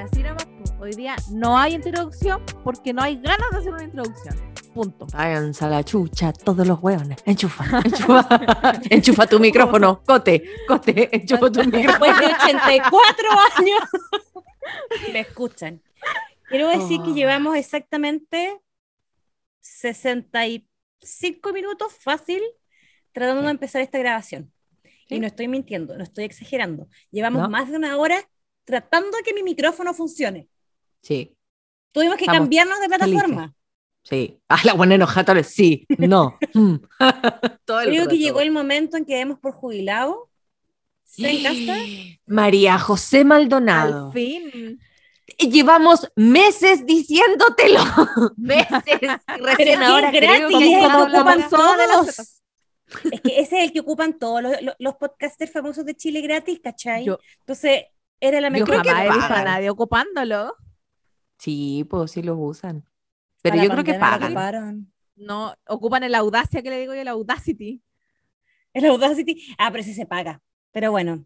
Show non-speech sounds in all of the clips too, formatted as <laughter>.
Ya, así era Hoy día no hay introducción porque no hay ganas de hacer una introducción. Punto. Váyanse a la chucha, todos los hueones. Enchufa, <laughs> enchufa, enchufa tu micrófono. Cote, cote, enchufa tu micrófono. Después de 84 años me escuchan. Quiero decir que Oh. llevamos exactamente 65 minutos fácil tratando de empezar esta grabación. Sí. Y no estoy mintiendo, no estoy exagerando. Llevamos No. más de una hora tratando de que mi micrófono funcione. Sí, Tuvimos que Estamos cambiarnos de plataforma. sí. <laughs> Ah, la buena enojada, sí, no. mm. <laughs> Todo Creo que rato. llegó el momento en que demos por jubilado. Zencaster. <gasps> María José Maldonado. Al fin. Llevamos meses diciéndotelo. <laughs> meses. Recién que ahora gratis, que que ocupan todos. Es que ese es el que ocupan todos los, los, los podcasters famosos de Chile gratis, ¿cachai? Yo, Entonces, era la mejor jamás he visto a pagan. nadie ocupándolo. Sí, pues sí los usan. Pero Para yo creo que pagan. No, ocupan el audacia que le digo yo, el audacity. El Audacity. Ah, pero ese se paga. Pero bueno.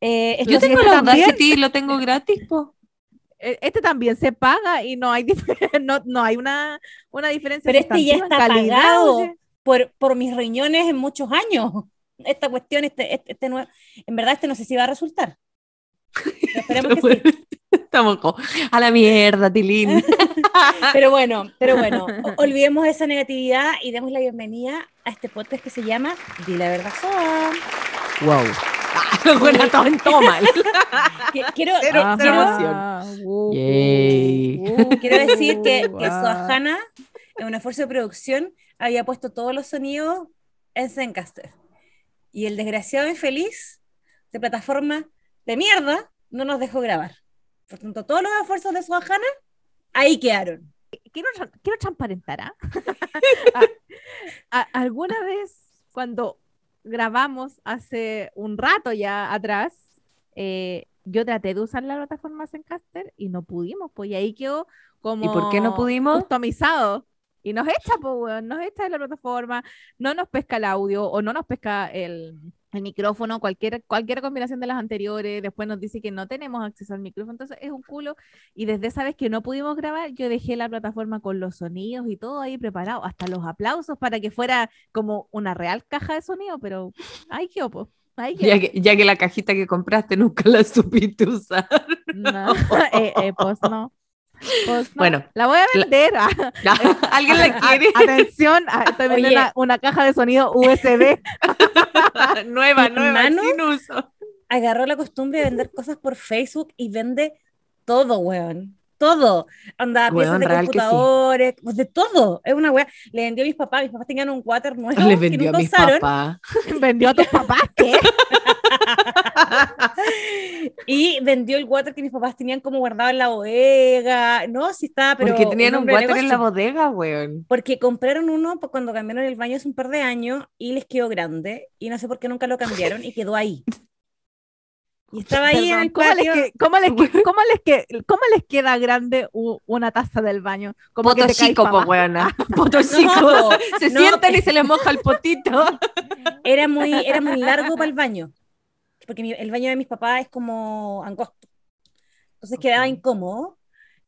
Eh, Yo sí tengo es la también- Audacity y lo tengo gratis, po. E- Este también se paga y no hay, <laughs> no, no hay una, una diferencia. Pero este ya está calidad, pagado oye. por, por mis riñones en muchos años. <laughs> Esta cuestión, este, este, este nuevo- en verdad, este no sé si va a resultar. Esperemos que sí. <laughs> Estamos como, a la mierda, Tilín. <laughs> Pero bueno, pero bueno, <laughs> olvidemos esa negatividad y demos la bienvenida a este podcast que se llama Di la verdad Soa. wow. Ah, bueno, todo en toma. Que- Quiero, Cero, que- cero quiero, emoción. uh, Yay. uh, quiero decir que, que Soajana, en un esfuerzo de producción, había puesto todos los sonidos en Zencaster. Y el desgraciado infeliz de plataforma de mierda no nos dejó grabar. Por tanto, todos los esfuerzos de Soajana ahí quedaron. quiero, quiero transparentar, ¿ah? <laughs> A- a- alguna vez cuando grabamos hace un rato ya atrás, eh, yo traté de usar la plataforma Zencaster y no pudimos, pues y ahí quedó como ¿Y por qué no pudimos? customizado. Y nos echa, pues, weón, nos echa de la plataforma, no nos pesca el audio o no nos pesca el, el micrófono, cualquier, cualquier combinación de las anteriores, después nos dice que no tenemos acceso al micrófono, entonces es un culo. Y desde esa vez que no pudimos grabar, yo dejé la plataforma con los sonidos y todo ahí preparado, hasta los aplausos para que fuera como una real caja de sonido, pero ahí quedó, pues. Ahí quedó. Ya que, ya que la cajita que compraste nunca la <laughs> supiste usar. No, <laughs> eh, eh, pues no. Pues no. Bueno, la voy a la- vender. ah. <laughs> ¿Alguien la A- quiere? Atención, ah, estoy vendiendo una, una caja de sonido USB. <laughs> nueva, nueva, hermano- sin uso. agarró la costumbre de vender cosas por Facebook y vende todo, weón. Todo. Anda, piezas de que sí. computadores, pues de todo. Es una weá. Le vendió a mis papás. Mis papás tenían un water <laughs> nuevo Le que vendió a nunca mis usaron. papás. Vendió a tus papás, ¿qué? <laughs> Y vendió el water que mis papás tenían como guardado en la bodega. No, sí estaba, pero. Porque tenían un water en la bodega, weón. Porque compraron uno pa- cuando cambiaron el baño hace un par de años y les quedó grande. Y no sé por qué nunca lo cambiaron y quedó ahí. Y estaba ahí en Perdón, el ¿cómo, les que- cómo les que- cómo les que- cómo les queda grande u- una taza del baño? Como Poto chico, po, weona. <laughs> Poto chico. No, Se no, sientan y se les moja el potito. era muy, era muy largo para el baño, porque mi- el baño de mis papás es como angosto, entonces quedaba Ok. incómodo,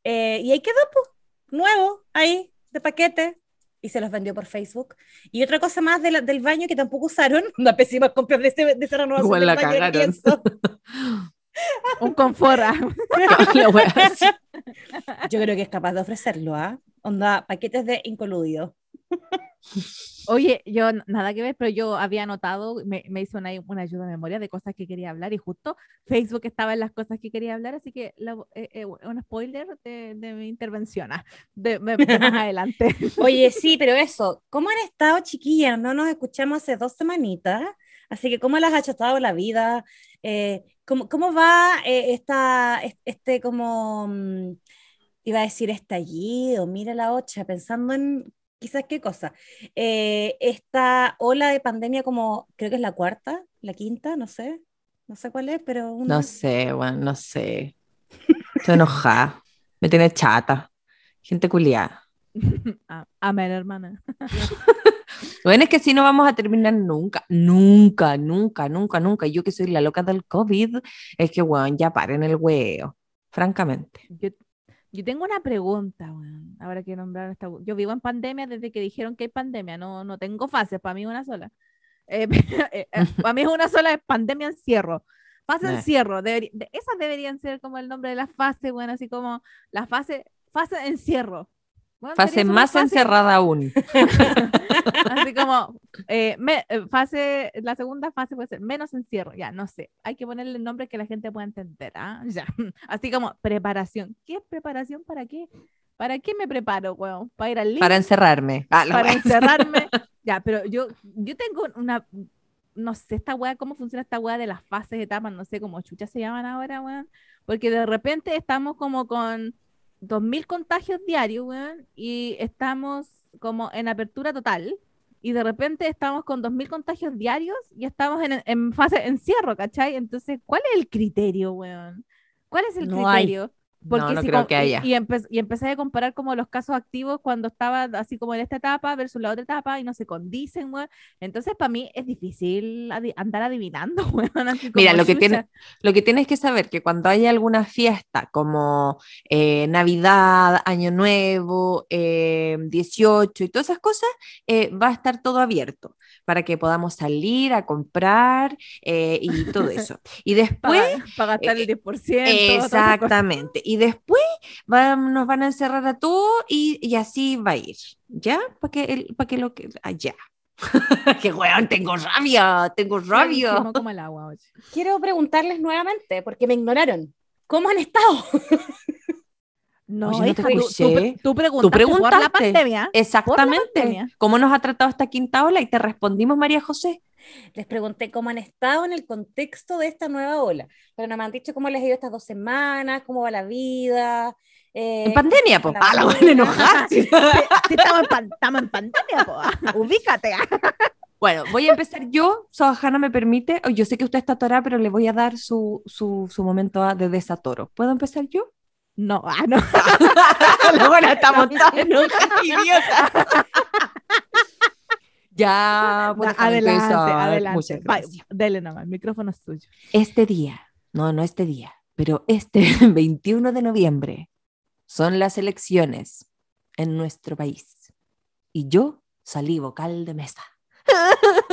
eh, y ahí quedó, pues, nuevo, ahí, de paquete, y se los vendió por Facebook. Y otra cosa más de la- del baño que tampoco usaron, <laughs> una pésima compra de, ese, de esa renovación Igual la cagaron. <laughs> Un confort. ah. <laughs> Yo creo que es capaz de ofrecerlo, ¿ah? Onda, paquetes de incoluido. Oye, yo nada que ver, pero yo había anotado, me, me hizo una, una ayuda de memoria de cosas que quería hablar y justo Facebook estaba en las cosas que quería hablar, así que la- eh, eh, un spoiler de, de mi intervención, ah, de, de- de más <laughs> adelante. Oye, sí, pero eso, ¿cómo han estado, chiquillas? No nos escuchamos hace dos semanitas, así que ¿cómo las ha chatado la vida? Eh, ¿cómo, cómo va eh, esta, es- este como, mm, iba a decir estallido, mira la ocha, pensando en quizás qué cosa? Eh, esta ola de pandemia como, creo que es la cuarta, la quinta, no sé, no sé cuál es, pero una... No sé, weón, no sé. Estoy enojada. Me tiene chata. Gente culiada. <laughs> Ah, Amén, hermana. <laughs> Bueno, es que así no vamos a terminar nunca, nunca, nunca, nunca, nunca. Yo que soy la loca del COVID, es que, weón, ya paren el huevo. francamente. Yo, yo tengo una pregunta, weón, ahora que nombraron esta. Yo vivo en pandemia desde que dijeron que hay pandemia, no, no tengo fases, para mí una sola. Eh, <laughs> <laughs> para mí es una sola es pandemia encierro. Fase Eh. encierro, deberí- de- esas deberían ser como el nombre de las fases, bueno, así como la fase, fase encierro. Bueno, Fase más fase- encerrada aún. <laughs> Así como eh, me- eh, fase, la segunda fase puede ser menos encierro, ya, no sé. Hay que ponerle el nombre que la gente pueda entender, ¿ah? <laughs> Ya. Así como preparación. ¿Qué es preparación para qué? ¿Para qué me preparo, weón? ¿Para ir al Para líder? encerrarme. Ah, ¿Para encerrarme? <laughs> ya, pero yo, yo tengo una, no sé, esta weá, cómo funciona esta weá de las fases, etapas, no sé cómo chuchas se llaman ahora, weón. Porque de repente estamos como con 2.000 contagios diarios, weón, y estamos como en apertura total. Y de repente estamos con 2.000 contagios diarios y estamos en, en fase encierro, ¿cachai? Entonces, ¿cuál es el criterio, weón? ¿Cuál es el No hay. Criterio? No, no si creo que y- haya. Y, empe- y empecé a comparar como los casos activos cuando estaba así como en esta etapa versus la otra etapa y no se condicen, weón. Entonces, para mí es difícil adi- andar adivinando, <laughs> weón. así Mira, lo que tiene- Lo que tienes que saber que cuando hay alguna fiesta como eh, Navidad, Año Nuevo, eh, 18 y todas esas cosas, eh, va a estar todo abierto para que podamos salir a comprar eh, y todo <laughs> eso. Y después, Para, gastar eh, el 10%. todas esas cosas. exactamente, y después va- nos van a encerrar a todos y, y así va a ir, ¿ya? Para que, el- pa' que lo que... ah, ya. <laughs> ¡Qué weón! Tengo rabia, tengo rabia. Clarísimo como el agua. Quiero preguntarles nuevamente, porque me ignoraron. ¿Cómo han estado? <laughs> No, Oye, no te hija, tú- tú, escuché. tú preguntaste por la pandemia. Exactamente. pandemia. ¿Cómo nos ha tratado esta quinta ola? Y te respondimos, María José. Les pregunté cómo han estado en el contexto de esta nueva ola, pero no me han dicho cómo les ha ido estas dos semanas, cómo va la vida. eh, En pandemia, po. Ah, la sí. Sí, sí, estamos, en pan- estamos en pandemia, po. <laughs> Ubícate. Bueno, voy a empezar yo. Sohana me permite. Oh, Yo sé que usted está atorada, pero le voy a dar su, su, su momento a- de desatoro. ¿Puedo empezar yo? No, ah, no. <laughs> la buena estamos tan enojadas, idiota. Ya, pues, déjame adelante, empezar. adelante. Muchas gracias. dele nomás, el micrófono es suyo. Este día, no, no este día, pero este <laughs> 21 de noviembre son las elecciones en nuestro país. Y yo salí vocal de mesa.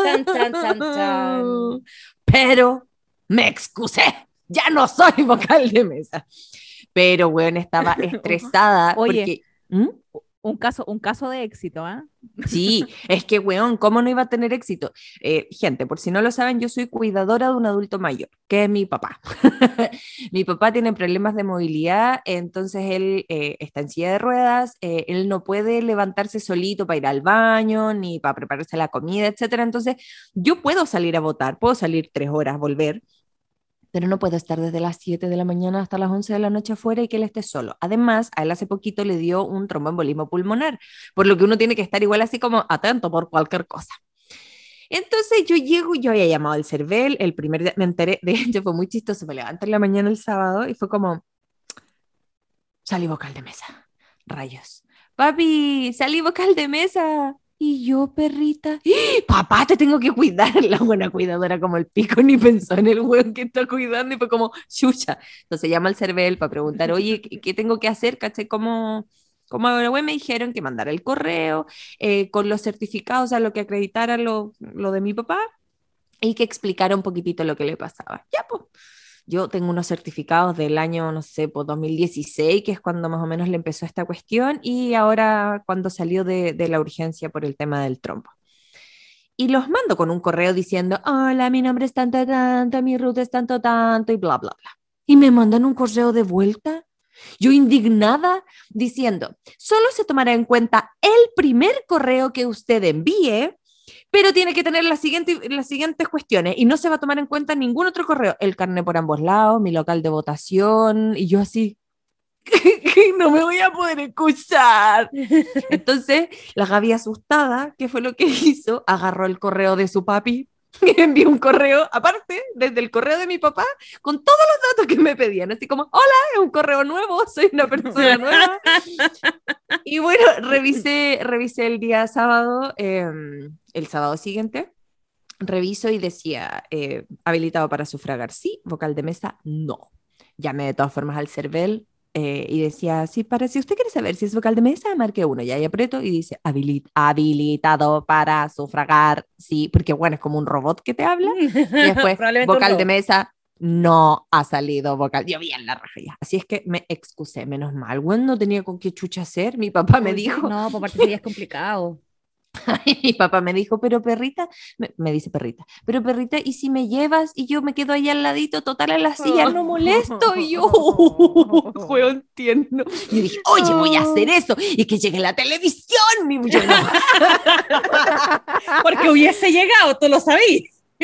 Chan, chan, chan. <laughs> Pero me excusé. Ya no soy vocal de mesa. Pero, weón, estaba <laughs> estresada Oye. porque... ¿Mm? Un caso, un caso de éxito, ¿ah? Sí, es que, weón, ¿cómo no iba a tener éxito? Eh, gente, por si no lo saben, yo soy cuidadora de un adulto mayor, que es mi papá. <laughs> mi papá tiene problemas de movilidad, entonces él eh, está en silla de ruedas, eh, él no puede levantarse solito para ir al baño, ni para prepararse la comida, etcétera. Entonces, yo puedo salir a votar, puedo salir tres horas, volver, pero no puedo estar desde las 7 de la mañana hasta las 11 de la noche afuera y que él esté solo. Además, a él hace poquito le dio un tromboembolismo pulmonar, por lo que uno tiene que estar igual así como atento por cualquier cosa. Entonces yo llego, yo había llamado al CERVEL, el primer día, me enteré, <laughs> de hecho fue muy chistoso, me levanté en la mañana el sábado y fue como, salí vocal de mesa, rayos. Papi, salí vocal de mesa. Y yo, perrita, ¡Ah! papá, te tengo que cuidar. <laughs> La buena cuidadora como el pico ni pensó en el hueón que está cuidando y fue como, chucha. Entonces llama al CERVEL para preguntar, oye, ¿qué, tengo que hacer? ¿Caché? ¿Cómo, como me dijeron que mandara el correo eh, con los certificados, sea, lo que acreditara lo, lo de mi papá y que explicara un poquitito lo que le pasaba. Ya, pues, yo tengo unos certificados del año, no sé, pues 2016, que es cuando más o menos le empezó esta cuestión, y ahora cuando salió de, de la urgencia por el tema del trombo. Y los mando con un correo diciendo, hola, mi nombre es tanto, tanto, mi ruta es tanto, tanto, y bla, bla, bla. Y me mandan un correo de vuelta yo indignada diciendo, solo se tomará en cuenta el primer correo que usted envíe, pero tiene que tener las siguientes, las siguientes cuestiones y no se va a tomar en cuenta ningún otro correo. El carnet por ambos lados, mi local de votación y yo así, <laughs> no me voy a poder escuchar. <laughs> Entonces, la Gaby asustada, ¿qué fue lo que hizo? Agarró el correo de su papi <laughs> envió un correo, aparte, desde el correo de mi papá, con todos los datos que me pedían, así como, hola, es un correo nuevo, soy una persona <laughs> nueva. y bueno, revisé, revisé el día sábado, eh, el sábado siguiente, reviso y decía, eh, habilitado para sufragar, sí, vocal de mesa, no. Llamé de todas formas al CERVEL eh, y decía, sí, para si usted quiere saber si es vocal de mesa, marque uno. Y ahí aprieto y dice, "Habilit- habilitado para sufragar. Sí, porque bueno, es como un robot que te habla. Y <laughs> después, vocal de robot. mesa, no ha salido vocal. Yo vi en la raja. Así es que me excusé, menos mal. Bueno, no tenía con qué chucha hacer. Mi papá me dijo, No, por parte ya es complicado. <laughs> y mi papá me dijo, pero perrita, me, me dice perrita, pero perrita, ¿y si me llevas y yo me quedo ahí al ladito, total en la silla, no molesto? Y yo, <laughs> <laughs> fue tierno. Y yo dije, oye, voy a hacer eso y que llegue la televisión. Y yo, no, Porque hubiese llegado, tú lo sabías.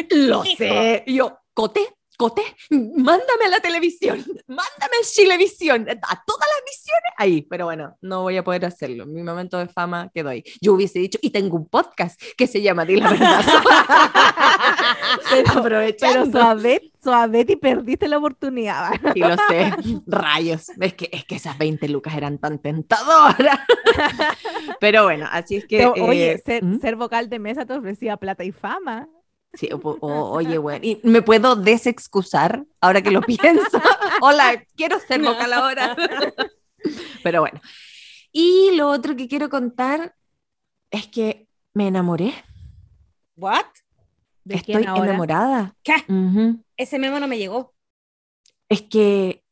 lo sé. Y yo, Cote, Cote, mándame a la televisión, <laughs> mándame a Chilevisión, a todas las visiones ahí. Pero bueno, no voy a poder hacerlo. Mi momento de fama quedó ahí. Yo hubiese dicho, y tengo un podcast que se llama Di la verdad. <laughs> Pero Aprovechando. suave, suave y perdiste la oportunidad. Sí, lo sé. Rayos. Es que, es que esas 20 lucas eran tan tentadoras. <laughs> Pero bueno, así es que. Pero, oye, eh, ser, ¿mm? ser vocal de mesa te ofrecía plata y fama. Sí, o- o- <laughs> oye, bueno. Y me puedo desexcusar ahora que lo <laughs> pienso. Hola, quiero ser vocal ahora. <laughs> Pero bueno. Y lo otro que quiero contar es que me enamoré. ¿What? ¿De Estoy quién ahora? enamorada. ¿Qué? Ese memo no me llegó. Es que,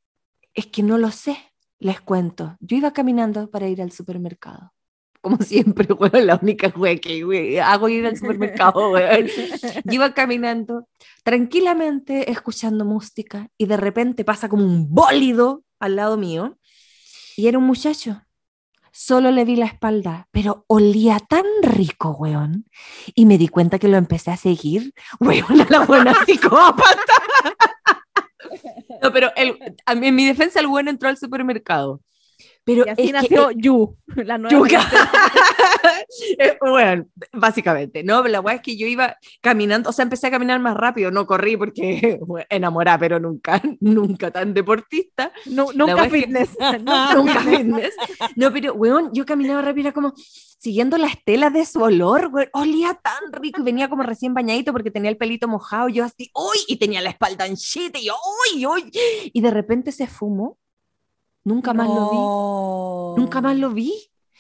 es que no lo sé, les cuento. Yo iba caminando para ir al supermercado. Como siempre, <laughs> weón, la única wea que we- hago ir al supermercado, weón. Iba caminando tranquilamente, escuchando música, y de repente pasa como un bólido al lado mío, y era un muchacho. Solo le vi la espalda, pero olía tan rico, weón. Y me di cuenta que lo empecé a seguir, <laughs> weón, a la buena psicópata. <laughs> No, pero el, a mí, en mi defensa, el weón entró al supermercado. Pero Y así es que- nació Yu, <laughs> la nueva. <laughs> Eh, bueno, básicamente, ¿no? La weá es que yo iba caminando, o sea, empecé a caminar más rápido, no corrí porque <laughs> bueno, enamorada, pero nunca, nunca tan deportista, wea nunca es que- fitness. nunca fitness. No, pero, weón, yo caminaba rápido, era como siguiendo la estela de su olor, weón, olía tan rico y venía como recién bañadito porque tenía el pelito mojado, yo así, ¡uy! Y tenía la espalda anchita y yo, ¡uy! ¡uy! Y de repente se fumó, nunca más lo vi. Nunca más lo vi.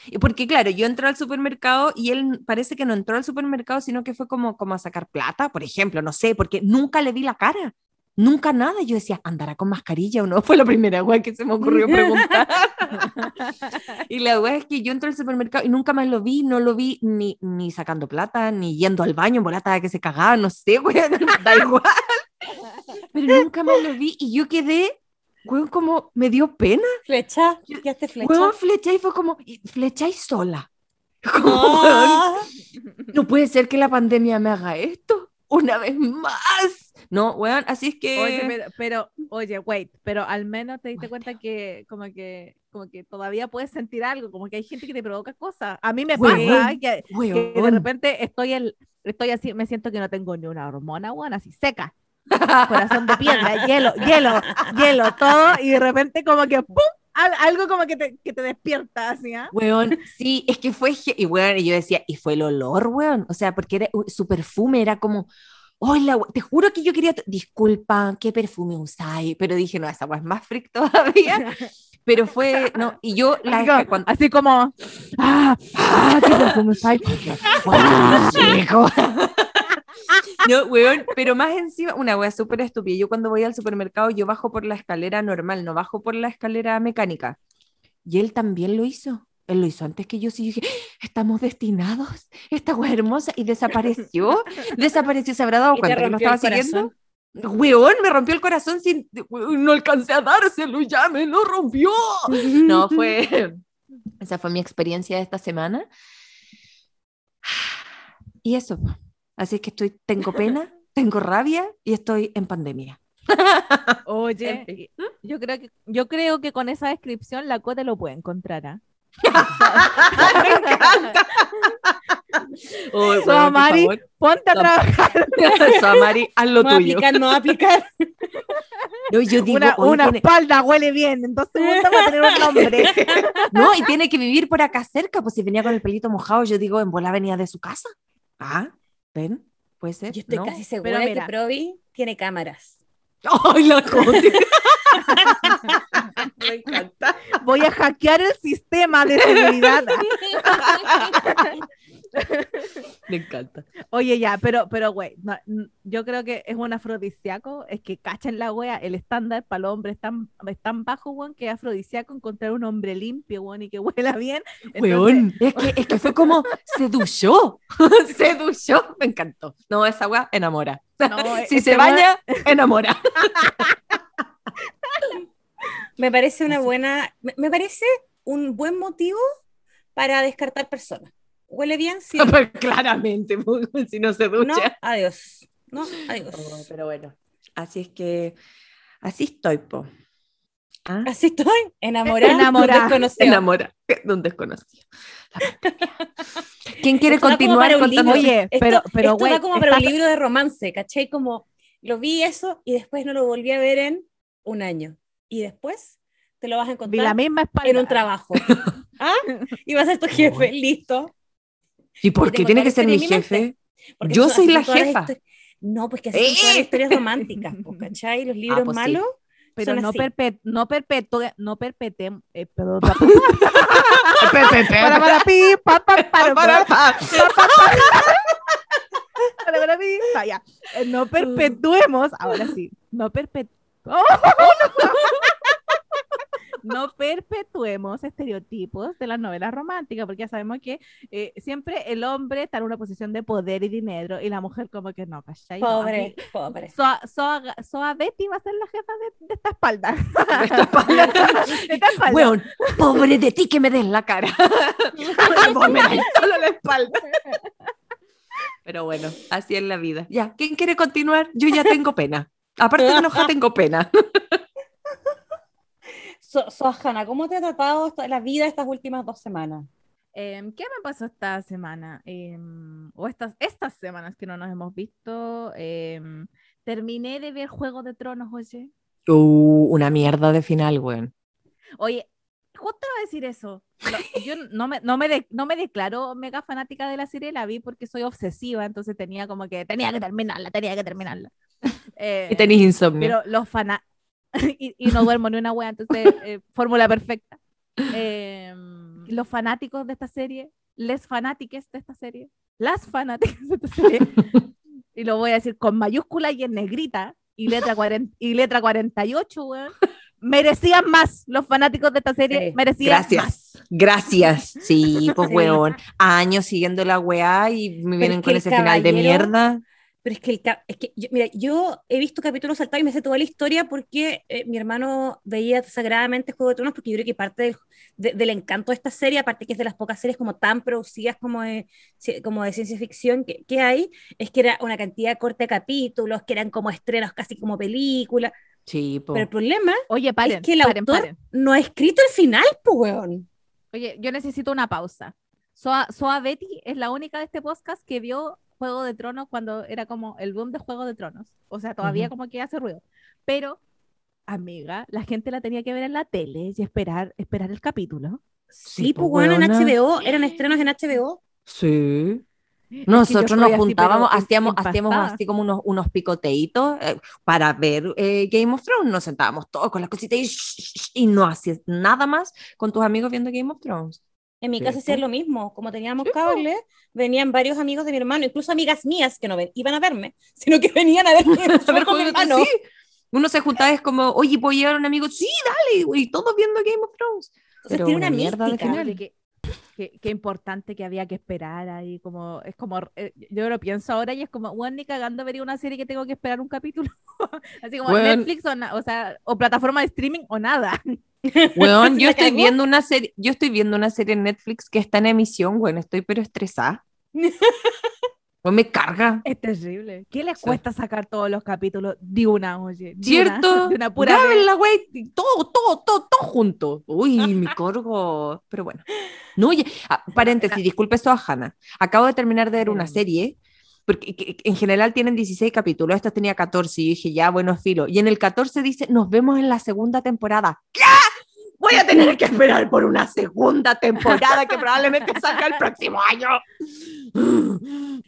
Y Porque claro, yo entré al supermercado y él parece que no entró al supermercado, sino que fue como, como a sacar plata, por ejemplo, no sé, porque nunca le vi la cara. Nunca nada. Yo decía, ¿andará con mascarilla o no? <laughs> Fue la primera wea que se me ocurrió preguntar. <laughs> y la wea es que yo entré al supermercado y nunca más lo vi, no lo vi ni, ni sacando plata, ni yendo al baño volata que se cagaba, no sé, wea, <laughs> da igual. Pero nunca más lo vi y yo quedé, weón, como me dio pena. Flecha. ¿Qué hace flecha? Weón, flecha y fue como, flecha y sola. <laughs> Como, weón, Ah. no puede ser que la pandemia me haga esto una vez más. No, weón, así es que... Oye, pero, pero, oye, wait, pero al menos te diste cuenta que como que como que todavía puedes sentir algo, como que hay gente que te provoca cosas. A mí me Weón, pasa que, que de weón. repente estoy el, estoy así, me siento que no tengo ni una hormona, weón, así seca. Corazón de piedra, hielo, hielo, hielo, todo, y de repente como que ¡pum! Al- algo como que te, que te despierta así, ¿ah? Weón, sí, es que fue, y weón, y yo decía, y fue el olor, weón, o sea, porque era, uh, su perfume era como, hola, te juro que yo quería, disculpa, ¿qué perfume usáis? Pero dije, no, esa weá es más freak todavía, <laughs> pero fue, no, y yo, la Así cuando, así como, ah, ah, qué perfume. ¡Guau, <laughs> chico! No, weón, pero más encima, una wea súper estúpida. Yo cuando voy al supermercado, yo bajo por la escalera normal, no bajo por la escalera mecánica. Y él también lo hizo. Él lo hizo antes que yo, sí dije, estamos destinados, esta wea hermosa, y desapareció, <laughs> desapareció, se habrá dado cuenta que el estaba siguiendo. Weón, me rompió el corazón sin, weón, no alcancé a dárselo, ya me lo rompió. No, fue, esa fue mi experiencia de esta semana. Y eso, así que estoy, tengo pena, <laughs> tengo rabia y estoy en pandemia. Oye, En fin. y- yo creo que yo creo que con esa descripción la Cote lo puede encontrar, ¿ah? me <laughs> encanta. Oh, Mari. Ponte a trabajar. <laughs> Samari, haz lo No tuyo. aplicar, no aplicar. No, yo digo, Una, oye, una tiene- espalda huele bien, entonces va a tener un nombre. no, y tiene que vivir por acá cerca, pues si venía con el pelito mojado, yo digo, en bola venía de su casa. Ah, ven, puede ser. Yo estoy ¿no? casi segura mira. que Provi tiene cámaras. <laughs> Ay, la Cote. <laughs> Me encanta. Voy a hackear el sistema de seguridad. <laughs> Me encanta. Oye, ya, pero, pero, güey, no, yo creo que es un afrodisíaco, es que cachen la wea, el estándar para los hombres es tan, es tan bajo, weón, que es afrodisíaco encontrar un hombre limpio, weón, y que huela bien. Weón, es que, es que fue como se duchó, <laughs> se duchó, me encantó. No, esa weá enamora. no, <laughs> Si este se baña, enamora. <laughs> Me parece una buena, me, me parece un buen motivo para descartar personas. ¿Huele bien? Sí. <laughs> Pero claramente, si no se No, ducha. adiós. No, <laughs> adiós. Oh, pero bueno, así es que, así estoy, po. ¿Ah? Así estoy, enamorada. Enamorada. desconocida. Enamora <laughs> de un desconocido. ¿Quién quiere Esto continuar para un contando? libro. Oye, Esto- pero, pero, esto güey, da como para un libro de romance, ¿cachai? Como lo vi eso y después no lo volví a ver en un año. Y después te lo vas a vi encontrar la misma espalda. en un trabajo. ¿Ah? Y vas a ser tu jefe, listo. ¿Y por qué tiene que ser mi jefe? Porque Yo soy la jefa. No, pues que así son todas las ¡Eh! historias románticas, pues, ¿cachai? Los libros pues sí. malos. Pero son no, así. perpet no perpetúe, no perpetem, eh, perdón, <laughs> para para pi, pa, pa, para, para, pa. para, para, pi. No, ya. No perpetuemos, ahora sí, no perpetuemos. <laughs> No perpetuemos estereotipos de las novelas románticas, porque ya sabemos que eh, siempre el hombre está en una posición de poder y dinero, y la mujer como que no, ¿cachai? No, Pobre, aquí- pobre. Soa, Soa- Soa Betty va a ser la jefa de, de esta espalda. Esta espalda. <laughs> De esta espalda. Weón, pobre de ti que me des la cara. <laughs> Vos me <laughs> solo la espalda. Pero bueno, así es la vida. Ya, ¿quién quiere continuar? Yo ya tengo pena. Aparte de enojada, tengo pena. So, so, Hanna, ¿cómo te ha tratado la vida estas últimas dos semanas? Em, ¿qué me pasó esta semana? Em, o estas, estas semanas que no nos hemos visto. em, terminé de ver Juego de Tronos, oye. Uh, una mierda de final, weón. Oye, justo iba a decir eso. Lo- yo no me, no, me de- no me declaro mega fanática de la serie, la vi porque soy obsesiva, entonces tenía como que tenía que terminarla, tenía que terminarla. Eh, <laughs> Y tenéis insomnio. pero los fanáticos. <laughs> y, y no duermo ni una wea, entonces, <laughs> eh, fórmula perfecta. Em, los fanáticos de esta serie, les fanátiques de esta serie, las fanáticas de esta serie, <laughs> y lo voy a decir con mayúscula y en negrita, y letra, 40, y letra 48, weón, merecían más. Los fanáticos de esta serie Sí, merecían Gracias. más. Gracias. Sí, pues weón. Años siguiendo la weá y me vienen con ese final de mierda. Pero es que, el es que yo, mira, yo he visto capítulos saltados y me sé toda la historia porque eh, mi hermano veía sagradamente Juego de Tronos porque yo creo que parte del, de- del encanto de esta serie, aparte que es de las pocas series como tan producidas como de, como de ciencia ficción que, que hay, es que era una cantidad corta de capítulos, que eran como estrenos casi como películas. Sí, po. Pero el problema Oye, paren, es que el paren, autor paren. no ha escrito el final, pues, weón. Oye, yo necesito una pausa. Soa, Soa Betty es la única de este podcast que vio Juego de Tronos cuando era como el boom de Juego de Tronos. O sea, todavía como que hace ruido. Pero, amiga, la gente la tenía que ver en la tele y esperar, esperar el capítulo. Sí, pues, weón, en. HBO, eran estrenos en HBO. Sí. Es que yo Nosotros nos juntábamos, hacíamos, hacíamos así como unos, unos picoteitos eh, para ver eh, Game of Thrones. Nos sentábamos todos con las cositas y, y no hacías nada más con tus amigos viendo Game of Thrones. En mi casa po. hacían lo mismo, como teníamos cable, venían varios amigos de mi hermano, incluso amigas mías que no ven- iban a verme, <laughs> sino que venían a ver <laughs> A ver, <laughs> con mi hermano. sí. Uno se juntaba es como, oye, ¿puedo llevar a un amigo? Sí, dale, y todos viendo Game of Thrones. Entonces Pero tiene una una mierda de final. Qué- qué importante que había que esperar ahí, como, es como, eh, yo lo pienso ahora y es como, bueno, ni cagando vería una serie que tengo que esperar un capítulo. Así como Bueno. Netflix o, o sea, o plataforma de streaming o nada. <laughs> Weón, ¿Se yo estoy viendo una serie, yo estoy viendo una serie en Netflix que está en emisión, bueno, estoy pero estresada. <laughs> No me carga. Es terrible. ¿Qué les Sí. cuesta sacar todos los capítulos de una, oye? De una- ¿Cierto? <laughs> de una pura. Grábenla, güey, todo, todo, todo, todo junto. Uy, mi cargo. Pero bueno. No, oye, ah, paréntesis, disculpe esto a Hannah. Acabo de terminar de ver una serie, porque que- que en general tienen 16 capítulos, esta tenía 14, y dije, ya, bueno, filo. Y en el 14 dice, nos vemos en la segunda temporada. ¿Qué? Voy a tener que esperar por una segunda temporada que probablemente salga el próximo año.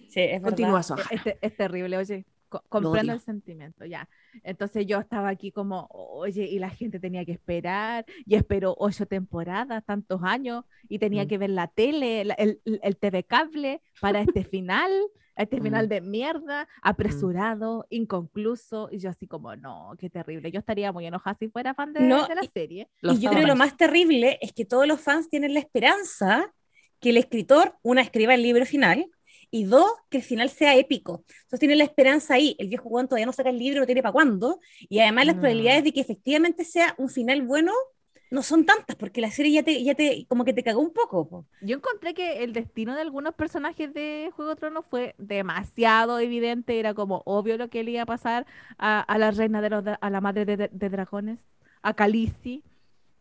Sí, es Continúa, verdad. Es, te- es terrible, oye. co- comprendo odio. el sentimiento, ya. Entonces yo estaba aquí como, oye, y la gente tenía que esperar, y esperó ocho temporadas, tantos años, y tenía Mm. que ver la tele, la- el, el TV cable para este final, <laughs> este final Mm. de mierda, apresurado, inconcluso, y yo así como, no, qué terrible. Yo estaría muy enojada si fuera fan de, No, de la y- serie. Y yo creo que lo fans. más terrible es que todos los fans tienen la esperanza que el escritor, una, escriba el libro final, y dos, que el final sea épico. Entonces tienen la esperanza ahí, el viejo Juan todavía no saca el libro, no tiene para cuándo, y además las No. probabilidades de que efectivamente sea un final bueno no son tantas, porque la serie ya te, ya te como que te cagó un poco. po. Yo encontré que el destino de algunos personajes de Juego de Tronos fue demasiado evidente, era como obvio lo que le iba a pasar a, a la reina de los a la madre de, de- de dragones, a Khaleesi.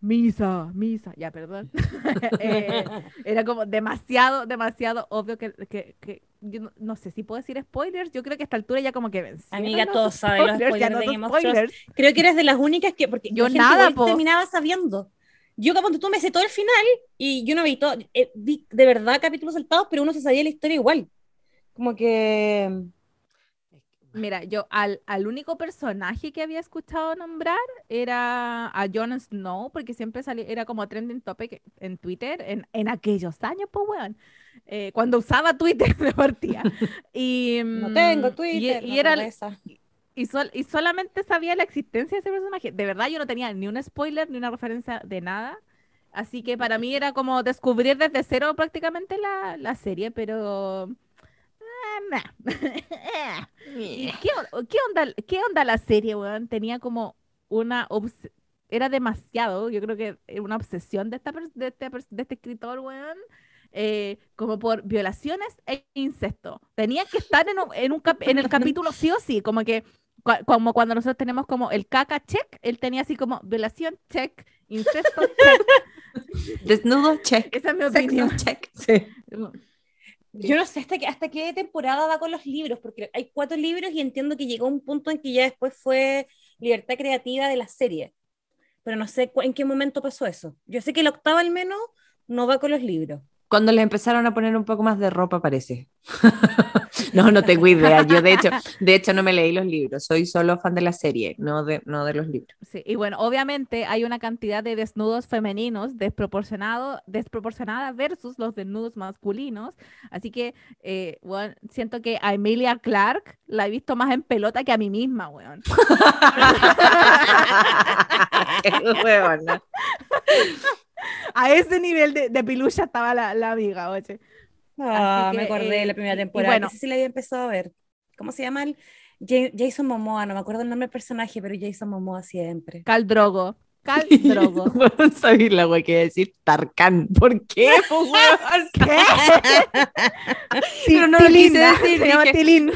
Misa, misa, ya, perdón. <laughs> Eh, era como demasiado, demasiado obvio que, que, que- yo no, no sé si puedo decir spoilers, yo creo que a esta altura ya como que vencieron Amiga, todos saben los spoilers no de of Thrones. spoilers. Creo que eres de las únicas que, porque Yo nada, po. terminaba sabiendo. Yo cuando tú me sé todo el final y yo no vi todo, eh, vi de verdad capítulos saltados, pero uno se sabía la historia igual. Como que Mira, yo al, al único personaje que había escuchado nombrar era a Jon Snow, porque siempre salía, era como trending topic en Twitter en, en aquellos años, pues weón, eh, cuando usaba Twitter <laughs> de partida. Y, no mm, tengo y- Twitter. Y, no era, y, sol- y solamente sabía la existencia de ese personaje. De verdad, yo no tenía ni un spoiler ni una referencia de nada. Así que para mí era como descubrir desde cero prácticamente la, la serie, pero... eh, nah. <laughs> ¿Y qué, on- qué onda, qué onda la serie, weón? Tenía como una... Era demasiado, yo creo que era una obsesión de, esta de, este, de este escritor, weón. eh, como por violaciones e incesto. Tenía que estar en, un- en, un cap- en el capítulo sí o sí, como que como cuando nosotros tenemos como el caca check, él tenía así como violación check, incesto check. Desnudo, check. Esa es mi Sexo, opinión. check. Sí. Yo no sé hasta qué, hasta qué temporada va con los libros, porque hay cuatro libros y entiendo que llegó un punto en que ya después fue libertad creativa de la serie. Pero no sé en qué momento pasó eso. Yo sé que el octavo al menos no va con los libros. Cuando les empezaron a poner un poco más de ropa, parece. <laughs> no, no tengo idea. Yo, de hecho, de hecho, no me leí los libros. Soy solo fan de la serie, no de, no de los libros. Sí, y bueno, obviamente hay una cantidad de desnudos femeninos desproporcionado, desproporcionada versus los desnudos masculinos. Así que, eh, bueno, siento que a Emilia Clark la he visto más en pelota que a mí misma, weón. <laughs> <laughs> A ese nivel de, de pilucha estaba la, la amiga, oye. Ah, me acordé de eh, la primera y- y temporada. bueno. que sí, sí la había empezado a ver. ¿Cómo se llama? El? Ja- Jason Momoa, no me acuerdo el nombre del personaje, pero Jason Momoa siempre. Cal <laughs> Bueno, sabía la wea que iba a decir Tarkan. ¿Por qué? <laughs> ¿Qué? <laughs> Pero no lo quise decir, Se llama Tilín.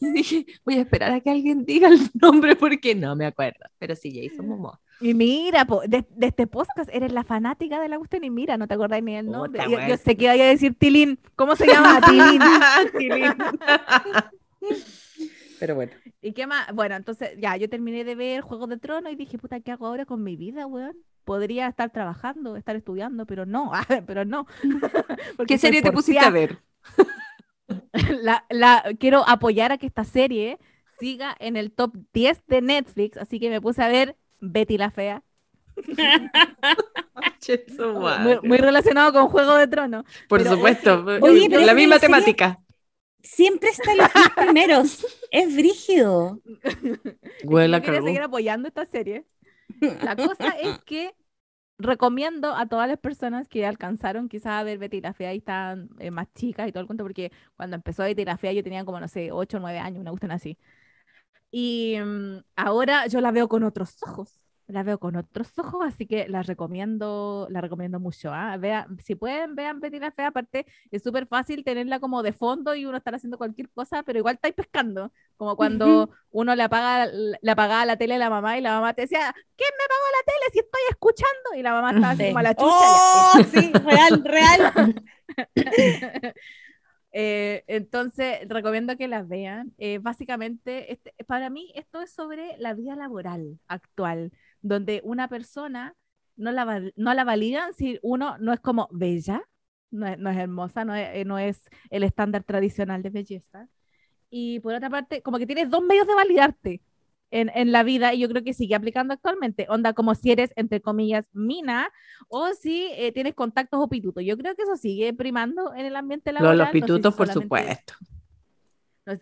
Dije, voy a esperar a que alguien diga el nombre porque no me acuerdo. Pero sí, Jason Momoa. Y mira, po, de, de este podcast eres la fanática de la cuestión y mira, no te acordás ni el nombre. Yo, yo sé que iba a decir Tilín. ¿Cómo se llama? Tilín. Tilín. Pero bueno. ¿Y qué más? Bueno, entonces ya, yo terminé de ver Juego de Tronos y dije, puta, ¿qué hago ahora con mi vida, weón? Podría estar trabajando, estar estudiando, pero no, <laughs> pero no. <laughs> ¿Qué serie te pusiste a ver? <laughs> La, la, quiero apoyar a que esta serie siga en el top 10 de Netflix, así que me puse a ver Betty la Fea. Muy, muy relacionado con Juego de Tronos. Por pero- supuesto. Oye, la misma temática. Siempre está en los <laughs> primeros. Es brígido. Yo quería cagó. seguir apoyando esta serie. La cosa es <laughs> que recomiendo a todas las personas que alcanzaron quizás a ver Betty la Fea y están eh, más chicas y todo el cuento, porque cuando empezó Betty la Fea yo tenía como, no sé, 8 o 9 años, una gustan así. Y mm, ahora yo la veo con otros ojos. La veo con otros ojos, así que la recomiendo, la recomiendo mucho. Vean, si pueden, vean Betty la Fea. Aparte, es súper fácil tenerla como de fondo y uno estar haciendo cualquier cosa, pero igual estáis pescando. Como cuando <laughs> uno le apaga, le apagaba la tele a la mamá y la mamá te decía, ¿quién me apagó la tele si estoy escuchando? Y la mamá estaba así Sí. como a la chucha. Oh, <laughs> sí, real, real. <laughs> Eh, entonces, recomiendo que las vean. Eh, básicamente, este, para mí, esto es sobre la vida laboral actual, donde una persona no la, no la validan si uno no es como bella, no es, no es hermosa, no es, no es el estándar tradicional de belleza. y por otra parte, como que tienes dos medios de validarte en, en, la vida y yo creo que sigue aplicando actualmente. Onda como si eres, entre comillas, mina o si eh, tienes contactos o pitutos. Yo creo que eso sigue primando en el ambiente laboral. Los, los pitutos, no sé si por supuesto.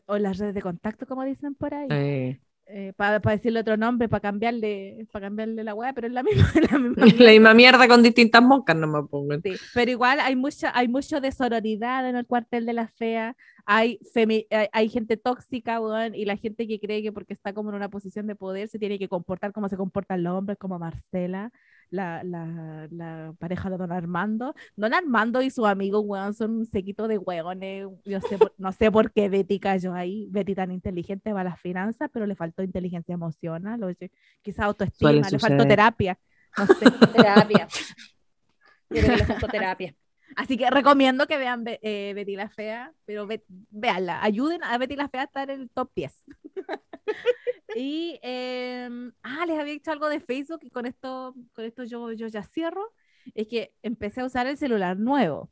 O las redes de contacto, como dicen por ahí. Eh. Eh, para decirle otro nombre, para cambiarle, para cambiarle la weá, pero es la misma, <laughs> la misma, <laughs> mierda. la misma mierda con distintas moscas, no me pongo. Sí, pero igual hay mucha, hay mucho de sororidad en el cuartel de la fea, hay, hay, hay, gente tóxica, weón, y la gente que cree que porque está como en una posición de poder se tiene que comportar como se comportan los hombres, como Marcela la, la, la, pareja de Don Armando. Don Armando y su amigo, weón, son un sequito de weones. Yo sé no sé por qué Betty cayó ahí. Betty tan inteligente va a las finanzas, pero le faltó inteligencia emocional, oye, quizá autoestima, le faltó terapia. No sé, <laughs> terapia. <laughs> Yo creo que le faltó terapia. Así que recomiendo que vean eh, Betty la Fea, pero ve, véanla, ayuden a Betty la Fea a estar en el top 10. <laughs> y, eh, ah, les había dicho algo de Facebook y con esto, con esto yo, yo ya cierro. Es que empecé a usar el celular nuevo.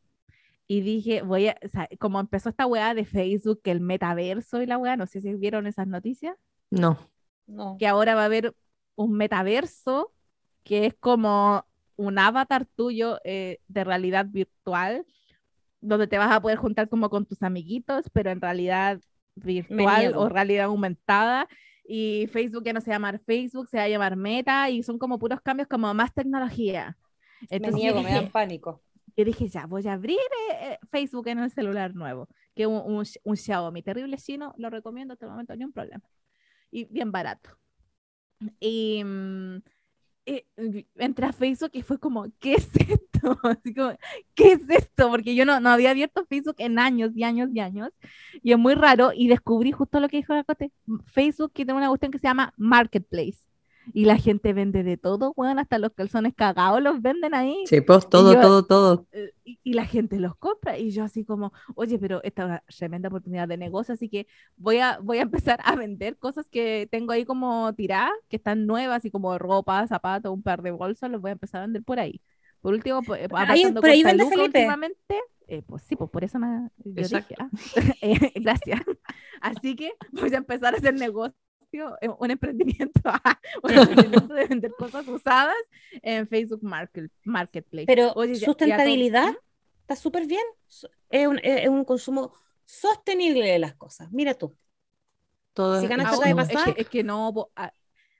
Y dije, voy a, o sea, como empezó esta weá de Facebook, que el metaverso y la weá, no sé si vieron esas noticias. No. no. Que ahora va a haber un metaverso que es como un avatar tuyo eh, de realidad virtual, donde te vas a poder juntar como con tus amiguitos, pero en realidad virtual o realidad aumentada. Y Facebook ya no se va a llamar Facebook, se va a llamar Meta, y son como puros cambios, como más tecnología. Entonces, me niego, me dan pánico. Yo dije, ya, voy a abrir eh, eh, Facebook en el celular nuevo, que un, un, un Xiaomi terrible chino, lo recomiendo hasta el momento, ni un problema. Y bien barato. Y, mm, eh, entré a Facebook y fue como, ¿qué es esto? <laughs> Así como, ¿qué es esto? Porque yo no, no había abierto Facebook en años y años y años. Y es muy raro. Y descubrí justo lo que dijo la Cote. Facebook tiene una cuestión que se llama Marketplace y la gente vende de todo, bueno, hasta los calzones cagados los venden ahí. Sí, pues todo, todo, todo. Eh, y, la gente los compra y yo así como, oye, pero esta es una tremenda oportunidad de negocio, así que voy a, voy a empezar a vender cosas que tengo ahí como tiradas, que están nuevas y como ropa, zapatos, un par de bolsas, los voy a empezar a vender por ahí. Por último, pues, por ahí vende Felipe. últimamente, eh, pues sí, pues por eso me... Ah, <laughs> eh, gracias. Así que voy a empezar a hacer negocio eh, un emprendimiento, <laughs> un emprendimiento de vender cosas usadas en Facebook Market, Marketplace. Pero sustentabilidad está súper bien. Es un, es un, consumo sostenible de las cosas. Mira tú. Todo si ganas de pasar. Es que, es que no. Ah,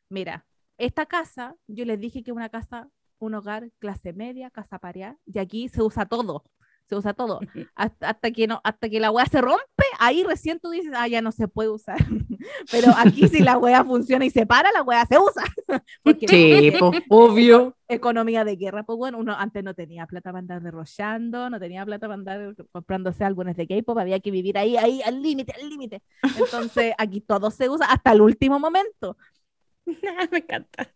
mira, esta casa, yo les dije que es una casa, un hogar clase media, casa pareada, y aquí se usa todo se usa todo. <laughs> Hasta, que no, hasta que la wea se rompe, ahí recién tú dices, ah, ya no se puede usar. <laughs> Pero aquí si la wea funciona y se para, la wea se usa. <laughs> Porque sí, obvio. Economía de guerra, pues bueno, uno antes no tenía plata para andar derrochando, no tenía plata para andar comprándose álbumes de K-pop, había que vivir ahí, ahí, al límite, al límite. Entonces aquí todo se usa hasta el último momento. Me encanta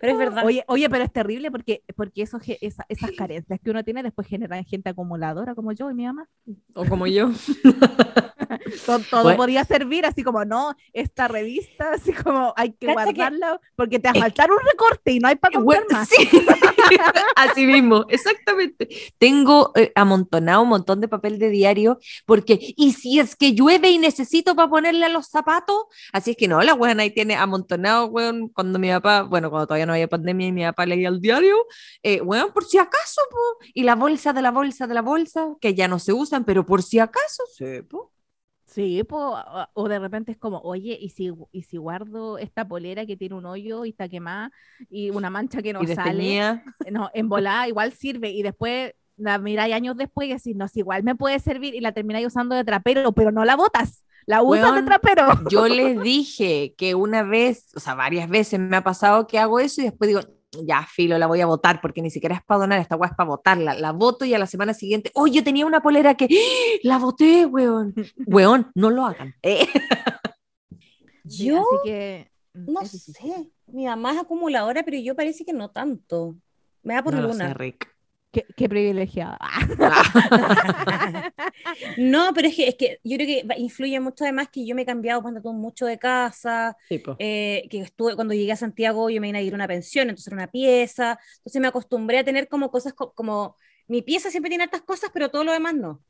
pero es verdad. Oye, oye, pero es terrible porque, porque eso, esas carencias que uno tiene después generan gente acumuladora como yo y mi mamá. O como yo. <laughs> <laughs> todo, podía servir, así como, no, esta revista, así como hay que guardarla porque te va a faltar un recorte y no hay para comprar más. <laughs> así mismo, exactamente. Tengo eh, amontonado un montón de papel de diario porque, y si es que llueve y necesito para ponerle a los zapatos, así es que no, la weón ahí tiene amontonado, weón, cuando mi papá, bueno, cuando todavía no había pandemia y mi papá leía el diario, eh, weón, por si acaso, po. y la bolsa de la bolsa de la bolsa, que ya no se usan, pero por si acaso, sí, po. Sí, o de repente es como, oye, ¿y si, y si guardo esta polera que tiene un hoyo y está quemada y una mancha que no sale? No, en volada igual sirve y después la miráis años después y decís, no, si igual me puede servir y la termináis usando de trapero, pero no la botas, la usas de trapero. Yo les dije que una vez, o sea, varias veces me ha pasado que hago eso y después digo, ya, filo, la voy a votar porque ni siquiera es para donar, esta weá es para votarla. La voto y a la semana siguiente, oh, yo tenía una polera que ¡Ah! <gasps> la voté, weón. <laughs> weón, no lo hagan. Eh. <laughs> yo, que, mm, no sé, mi mamá es acumuladora, pero yo parece que no tanto. Me da por no luna. Rick. Qué, privilegiada. <laughs> no, pero es que, es que yo creo que influye mucho además que yo me he cambiado cuando tuve mucho de casa, eh, que estuve, cuando llegué a Santiago yo me vine a ir a una pensión, entonces era una pieza, entonces me acostumbré a tener como cosas como, mi pieza siempre tiene estas cosas, pero todo lo demás no.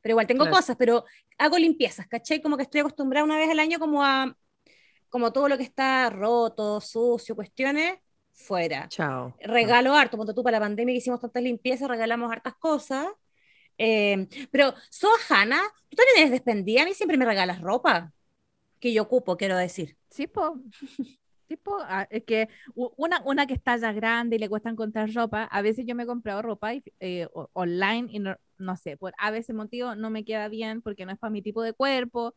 pero igual tengo Claro. cosas, pero hago limpiezas, ¿cachai? Como que estoy acostumbrada una vez al año como a, como todo lo que está roto, sucio, cuestiones, fuera. Chao. Regalo harto, cuando tú para la pandemia que hicimos tantas limpiezas, regalamos hartas cosas. Eh, pero, Sohana, tú también eres despendida, a mí siempre me regalas ropa que yo ocupo, quiero decir. Sí, po. Sí, po. Ah, es que una, una que está ya grande y le cuesta encontrar ropa, a veces yo me he comprado ropa y, eh, online y no, no sé, por a veces motivo no me queda bien porque no es para mi tipo de cuerpo,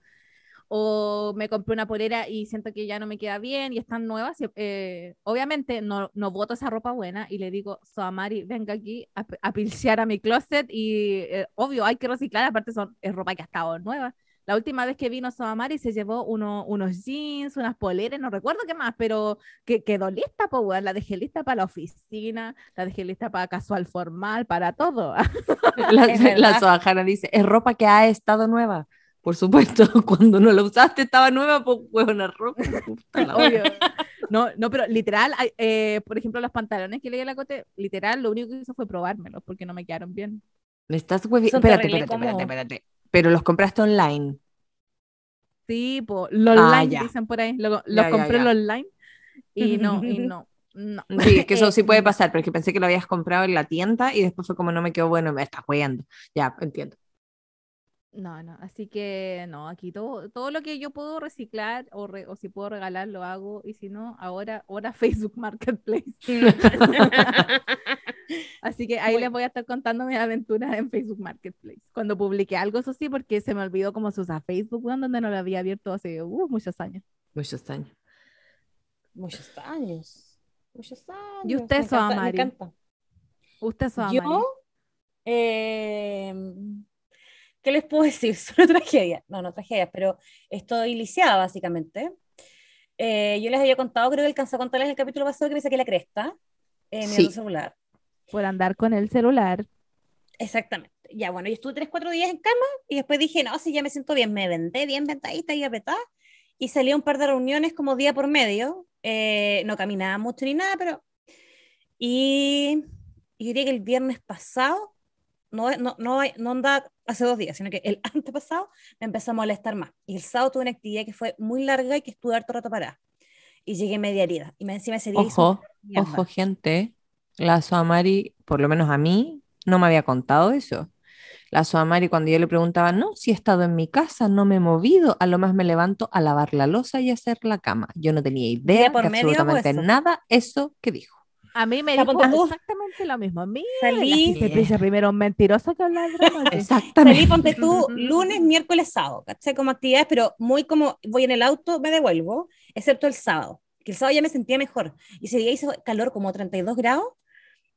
o me compré una polera y siento que ya no me queda bien y están nuevas. eh, obviamente no, no boto esa ropa buena y le digo, Soamari, venga aquí a, a pilsear a mi closet y eh, obvio, hay que reciclar, aparte son, es ropa que ha estado nueva. La última vez que vino Soamari se llevó uno- unos jeans, unas poleras, no recuerdo qué más, pero que quedó lista, pues. La dejé lista para la oficina, la dejé lista para casual formal, para todo. <laughs> La, la. Sohana dice, es ropa que ha estado nueva. Por supuesto, <laughs> cuando no la usaste estaba nueva, pues huevona la Obvio. <laughs> No, no, pero literal, eh, por ejemplo, los pantalones que leí a la cote, literal, lo único que hizo fue probármelos porque no me quedaron bien. Me estás Espérate, espérate, espérate, espérate. Pero los compraste online. Sí, los Ah, online ya. dicen por ahí, lo- los Ya, compré los online y <laughs> no, y no, no. Sí, es que eso sí puede pasar, pero es que pensé que lo habías comprado en la tienda y después fue como no me quedó bueno, me estás jugando. Ya, entiendo. No, no, así que no, aquí todo, todo lo que yo puedo reciclar o, re- o si puedo regalar lo hago y si no, ahora, ahora <laughs> Facebook Marketplace. <laughs> Así que ahí les voy a estar contando mis aventuras en Facebook Marketplace. Cuando publiqué algo, eso sí, porque se me olvidó cómo se usa Facebook, weón, donde no lo había abierto hace uh, muchos años. Muchos años. Muchos años. Muchos años. ¿Y usted, me encanta, me encanta. Usted. Yo, eh, ¿qué les puedo <laughs> decir? Solo tragedia. No, no tragedia, pero estoy lisiada básicamente. Eh, yo les había contado, creo que alcancé a contarles en el capítulo pasado que me saqué la cresta en Sí. el celular. por andar con el celular. Exactamente. Ya, bueno, yo estuve tres, cuatro días en cama y después dije, no, si ya me siento bien, me vendé bien ventadita y apretada. Y salí a un par de reuniones como día por medio. Eh, no caminaba mucho ni nada, pero... Y, y yo diría que el viernes pasado, no, no, no, no anda hace dos días, sino que el <laughs> antepasado me empezó a molestar más. Y el sábado tuve una actividad que fue muy larga y que estuve harto rato parada. Y llegué media herida. Y me encima ese día Ojo, gente. La Soamari, por lo menos a mí, no me había contado eso. La Soamari, cuando yo le preguntaba, no, si he estado en mi casa, no me he movido, a lo más me levanto a lavar la losa y hacer la cama. Yo no tenía idea por de absolutamente eso. nada eso que dijo. A mí me dijo exactamente lo mismo. Mira, Salí- se piensa primero un mentiroso que hablar de. Exactamente. Salí, ponte tú, <laughs> lunes, miércoles, sábado, ¿cachai? Como actividades, pero muy como voy en el auto, me devuelvo, excepto el sábado, que el sábado ya me sentía mejor. Y ese día hizo calor, como 32 grados,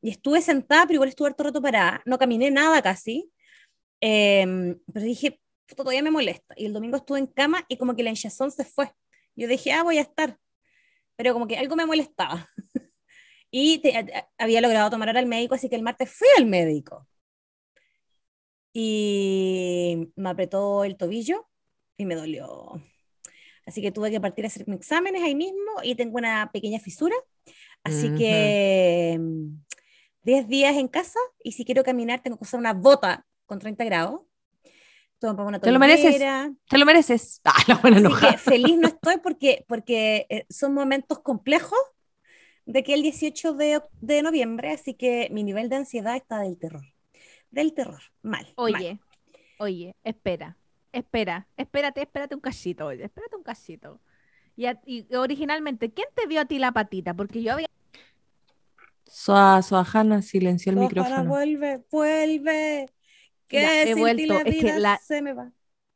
y estuve sentada, pero igual estuve harto rato parada, no caminé nada casi, Em, pero dije, "Puta, todavía me molesta. Y el domingo estuve en cama y como que la hinchazón se fue. Yo dije, ah, voy a estar. Pero como que algo me molestaba. Y te- había logrado tomar hora al médico, así que el martes fui al médico y me apretó el tobillo y me dolió. Así que tuve que partir a hacer mis exámenes ahí mismo y tengo una pequeña fisura. Así Ujú. que mm, 10 días en casa y si quiero caminar tengo que usar una bota con 30 grados. Que una Te lo mereces. Te lo mereces. Ah, <laughs> la buena Así que feliz no estoy porque, porque eh, son momentos complejos de que el 18 de, de noviembre, así que mi nivel de ansiedad está del terror. Del terror. Mal. mal. Oye, oye, espera, espera, espérate, espérate un cachito, oye, espérate un cachito. Y, a- y originalmente, ¿quién te vio a ti la patita? Porque yo había Soa, Soajana silenció el micrófono. vuelve, vuelve. Que Ya, he vuelto. la Es que vida la- se me va.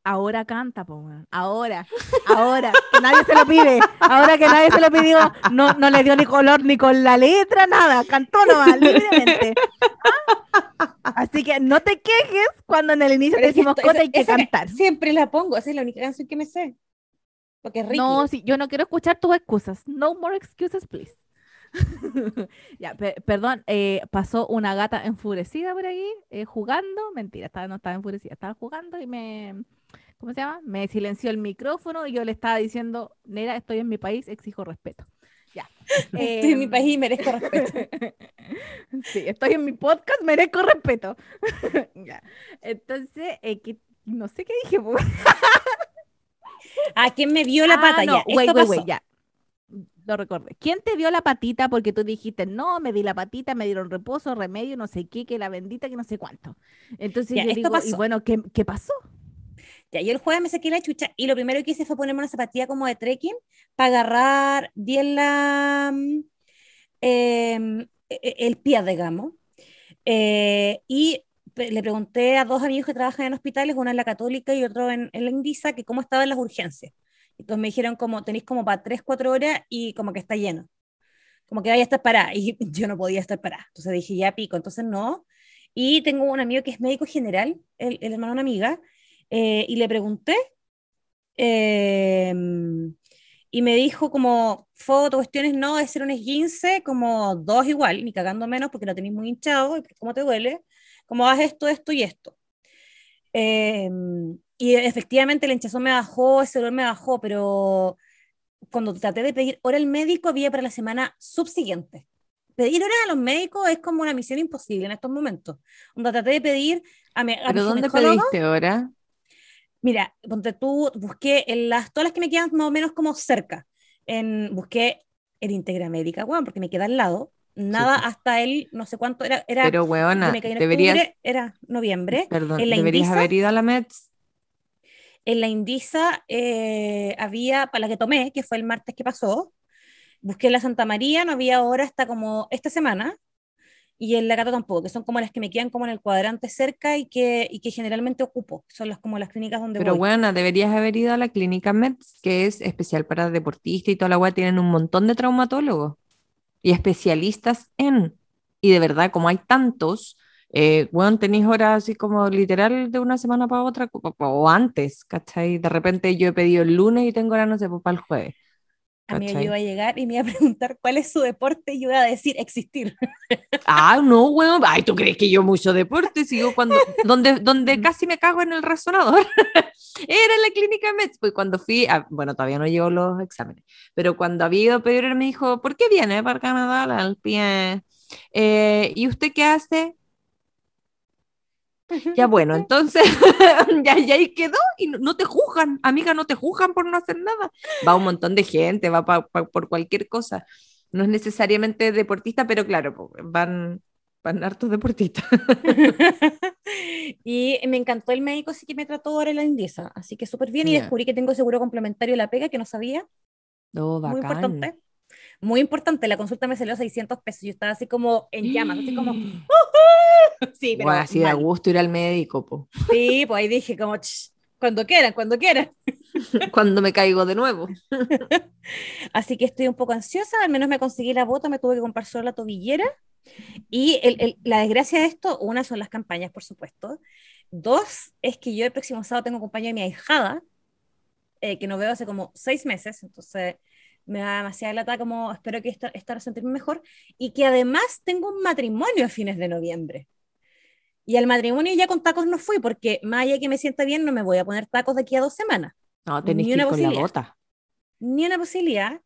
Ahora canta, po, weón. ahora, ahora, que nadie se lo pide, ahora que nadie se lo pidió, no, no le dio ni color ni con la letra, nada, cantó nomás, <laughs> libremente. ¿Ah? Así que no te quejes cuando en el inicio Pero te decimos esto- esa- hay que cantar. Siempre la pongo, esa es la única canción que me sé. Porque es. No, sí, yo no quiero escuchar tus excusas. No more excuses, please. <laughs> ya, pe- perdón, eh, pasó una gata enfurecida por ahí, eh, jugando. Mentira, estaba, no estaba enfurecida, estaba jugando y me, ¿cómo se llama? Me silenció el micrófono y yo le estaba diciendo, Nera, estoy en mi país, exijo respeto. Ya. <laughs> Estoy en mi Em, país y merezco respeto. <laughs> sí, estoy en mi podcast, merezco respeto. <laughs> ya. Entonces, eh, ¿qué, No sé qué dije. ¿A quién me vio la Ah, pata? no, ya, wait, wait, pasó. wait, ya. Lo recordé. ¿Quién te vio la patita? Porque tú dijiste, no, me di la patita, me dieron reposo, remedio, no sé qué, que la bendita, que no sé cuánto. Entonces Ya, yo digo, y pasó. bueno, ¿qué, qué pasó? Ya, yo el jueves me saqué la chucha y lo primero que hice fue ponerme una zapatilla como de trekking para agarrar bien la, mm, em, e- e- el pie, digamos. Eh, y le pregunté a dos amigos que trabajan en hospitales, uno en la católica y otro en, en la Indisa, que cómo estaban las urgencias. Entonces me dijeron como tenéis como para 3, 4 horas y como que está lleno. Como que vaya a estar parada. <laughs> Y yo no podía estar parada. Entonces dije, ya pico, entonces no. Y tengo un amigo que es médico general, el, el hermano de una amiga, eh, y le pregunté, eh, y me dijo como foto, cuestiones, no, de ser un esguince, como dos igual, ni cagando menos porque lo tenéis muy hinchado, y cómo te duele, como haz esto, esto y esto. Eh, y efectivamente el hinchazón me bajó, ese dolor me bajó, pero cuando traté de pedir hora al médico, había para la semana subsiguiente. Pedir horas a los médicos es como una misión imposible en estos momentos. Cuando traté de pedir a mi, a mi ¿Pero dónde ginecólogo, pediste ahora? Mira, ponte tú, busqué en las, todas las que me quedan más o menos como cerca. En, busqué el Integra Médica, weón, porque me queda al lado. Nada hasta el, no sé cuánto, era, era Pero, weona, me caí en deberías, octubre, era noviembre. perdón, en la deberías Indisa- haber ido a la Mets. En la Indisa eh, había, para la que tomé, que fue el martes que pasó, busqué la Santa María, no había hora hasta como esta semana, y en la Cato tampoco, que son como las que me quedan como en el cuadrante cerca y que, y que generalmente ocupo, son las como las clínicas donde Pero voy. bueno, deberías haber ido a la clínica Mets, que es especial para deportistas y toda la weá, tienen un montón de traumatólogos y especialistas en. Y de verdad, como hay tantos, eh, bueno, tenéis horas así como literal de una semana para otra o, o antes, ¿cachai? De repente yo he pedido el lunes y tengo horas, no sé, pues, para el jueves. Amigo, yo ¿cachai? iba a llegar y me iba a preguntar cuál es su deporte y yo iba a decir existir. Ah, <laughs> no, weón. Ay, ¿tú crees que yo mucho deporte? Sigo cuando, donde, donde casi me cago en el resonador. <laughs> Era en la clínica Mets, pues cuando fui, a- bueno, todavía no llevo los exámenes, pero cuando había ido a pedir, me dijo, ¿por qué viene para Canadá al pie? Eh, ¿y usted qué hace? Ya <laughs> bueno, entonces <laughs> ya, ya ahí quedó y no, no te juzgan, amiga, no te juzgan por no hacer nada. Va un montón de gente, va pa- pa- por cualquier cosa. No es necesariamente deportista, pero claro, van, van hartos deportistas. <laughs> y me encantó el médico, así que me trató ahora en la Indisa. Así que súper bien. Y descubrí que tengo seguro complementario de la pega, que no sabía. No, Muy bacán. importante. Muy importante. La consulta me salió 600 pesos. Yo estaba así como en llamas, así como. <gasps> <laughs> Sí, pero. Bueno, así da gusto ir al médico, po. Sí, pues ahí dije como. "Ch, cuando quieran, cuando quieran. <laughs> cuando me caigo de nuevo. <laughs> Así que estoy un poco ansiosa, al menos me conseguí la bota, me tuve que comprar solo la tobillera. Y el- el- la desgracia de esto, una son las campañas, por supuesto. Dos, es que yo el próximo sábado tengo compañía de mi ahijada, eh, que no veo hace como seis meses, entonces me da demasiada lata, como espero que esta, esta sentirme mejor. Y que además tengo un matrimonio a fines de noviembre. Y al matrimonio ya con tacos no fui, porque más allá que me sienta bien, no me voy a poner tacos de aquí a dos semanas. No, tenés Ni que ir una con la posibilidad. bota. Ni una posibilidad.